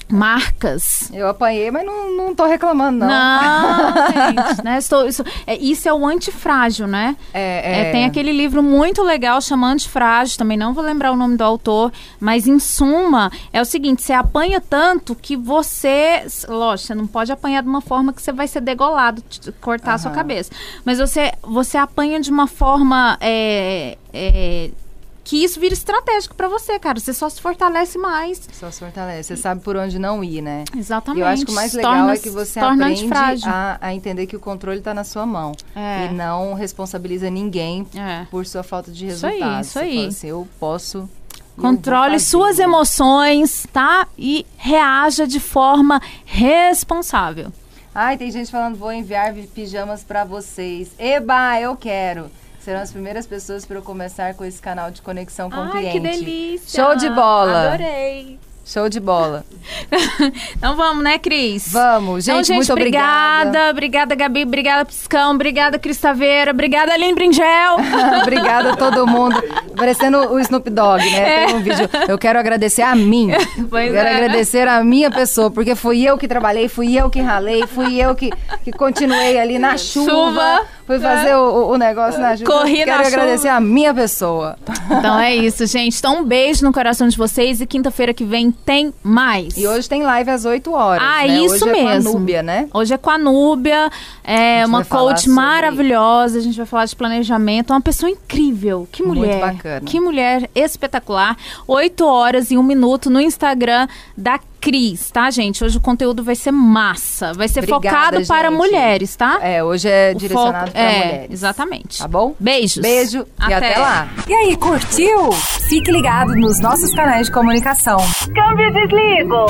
S2: Marcas.
S1: Eu apanhei, mas não, não tô reclamando, não.
S2: Não, gente, né? Estou, isso, é, isso é o antifrágil, né?
S1: É,
S2: É, tem aquele livro muito legal chama Antifrágil, também não vou lembrar o nome do autor, mas em suma, é o seguinte, você apanha tanto que você, lógico, você não pode apanhar de uma forma que você vai ser degolado, cortar a sua cabeça, mas você, você apanha de uma forma é, é, que isso vira estratégico pra você, cara, você só se fortalece mais.
S1: Só se fortalece. Você sabe por onde não ir, né?
S2: Exatamente.
S1: E eu acho que o mais legal
S2: Torna-
S1: é que você aprende a, a entender que o controle está na sua mão.
S2: É.
S1: E não responsabiliza ninguém
S2: É.
S1: por sua falta de
S2: Isso aí,
S1: resultado.
S2: isso aí.
S1: assim, eu posso...
S2: Controle suas emoções, tá? E reaja de forma responsável.
S1: Ai, tem gente falando, vou enviar vi- pijamas pra vocês. Eba, eu quero. Serão as primeiras pessoas para eu começar com esse canal de conexão com o
S2: Ai,
S1: cliente.
S2: que delícia!
S1: Show de bola.
S2: Adorei!
S1: Show de bola.
S2: Então vamos, né, Cris?
S1: Vamos, gente,
S2: então, gente,
S1: muito obrigada.
S2: obrigada. Obrigada, Gabi. Obrigada, Piscão. Obrigada, Cris Taveira. Obrigada, Aline Bringel.
S1: Obrigada a todo mundo. Parecendo o Snoop Dogg, né? Tem um vídeo. Eu quero agradecer a mim.
S2: Pois
S1: quero
S2: é.
S1: agradecer a minha pessoa, porque fui eu que trabalhei, fui eu que ralei, fui eu que, que continuei ali na chuva.
S2: Chuva,
S1: fui
S2: é.
S1: fazer o, o negócio na chuva.
S2: Corri
S1: quero
S2: na
S1: agradecer
S2: chuva.
S1: a minha pessoa.
S2: Então é isso, gente. Então um beijo no coração de vocês e quinta-feira que vem tem mais.
S1: E hoje tem live às 8 horas.
S2: Ah,
S1: né?
S2: isso
S1: hoje É
S2: mesmo.
S1: com a Núbia, né?
S2: Hoje é com a Núbia, é uma coach
S1: sobre-
S2: maravilhosa, a gente vai falar de planejamento, uma pessoa incrível, que
S1: Muito
S2: mulher,
S1: bacana.
S2: que mulher espetacular, 8 horas e 1 minuto no Instagram da Cris, tá, gente? Hoje o conteúdo vai ser massa, vai ser
S1: Obrigada,
S2: focado para
S1: gente.
S2: mulheres, tá?
S1: É, hoje é
S2: O
S1: direcionado para
S2: é,
S1: mulheres.
S2: Exatamente.
S1: Tá bom?
S2: Beijos.
S1: Beijo e
S2: Até.
S1: até lá. E aí, curtiu? Fique ligado nos nossos canais de comunicação.
S3: Câmbio desligo.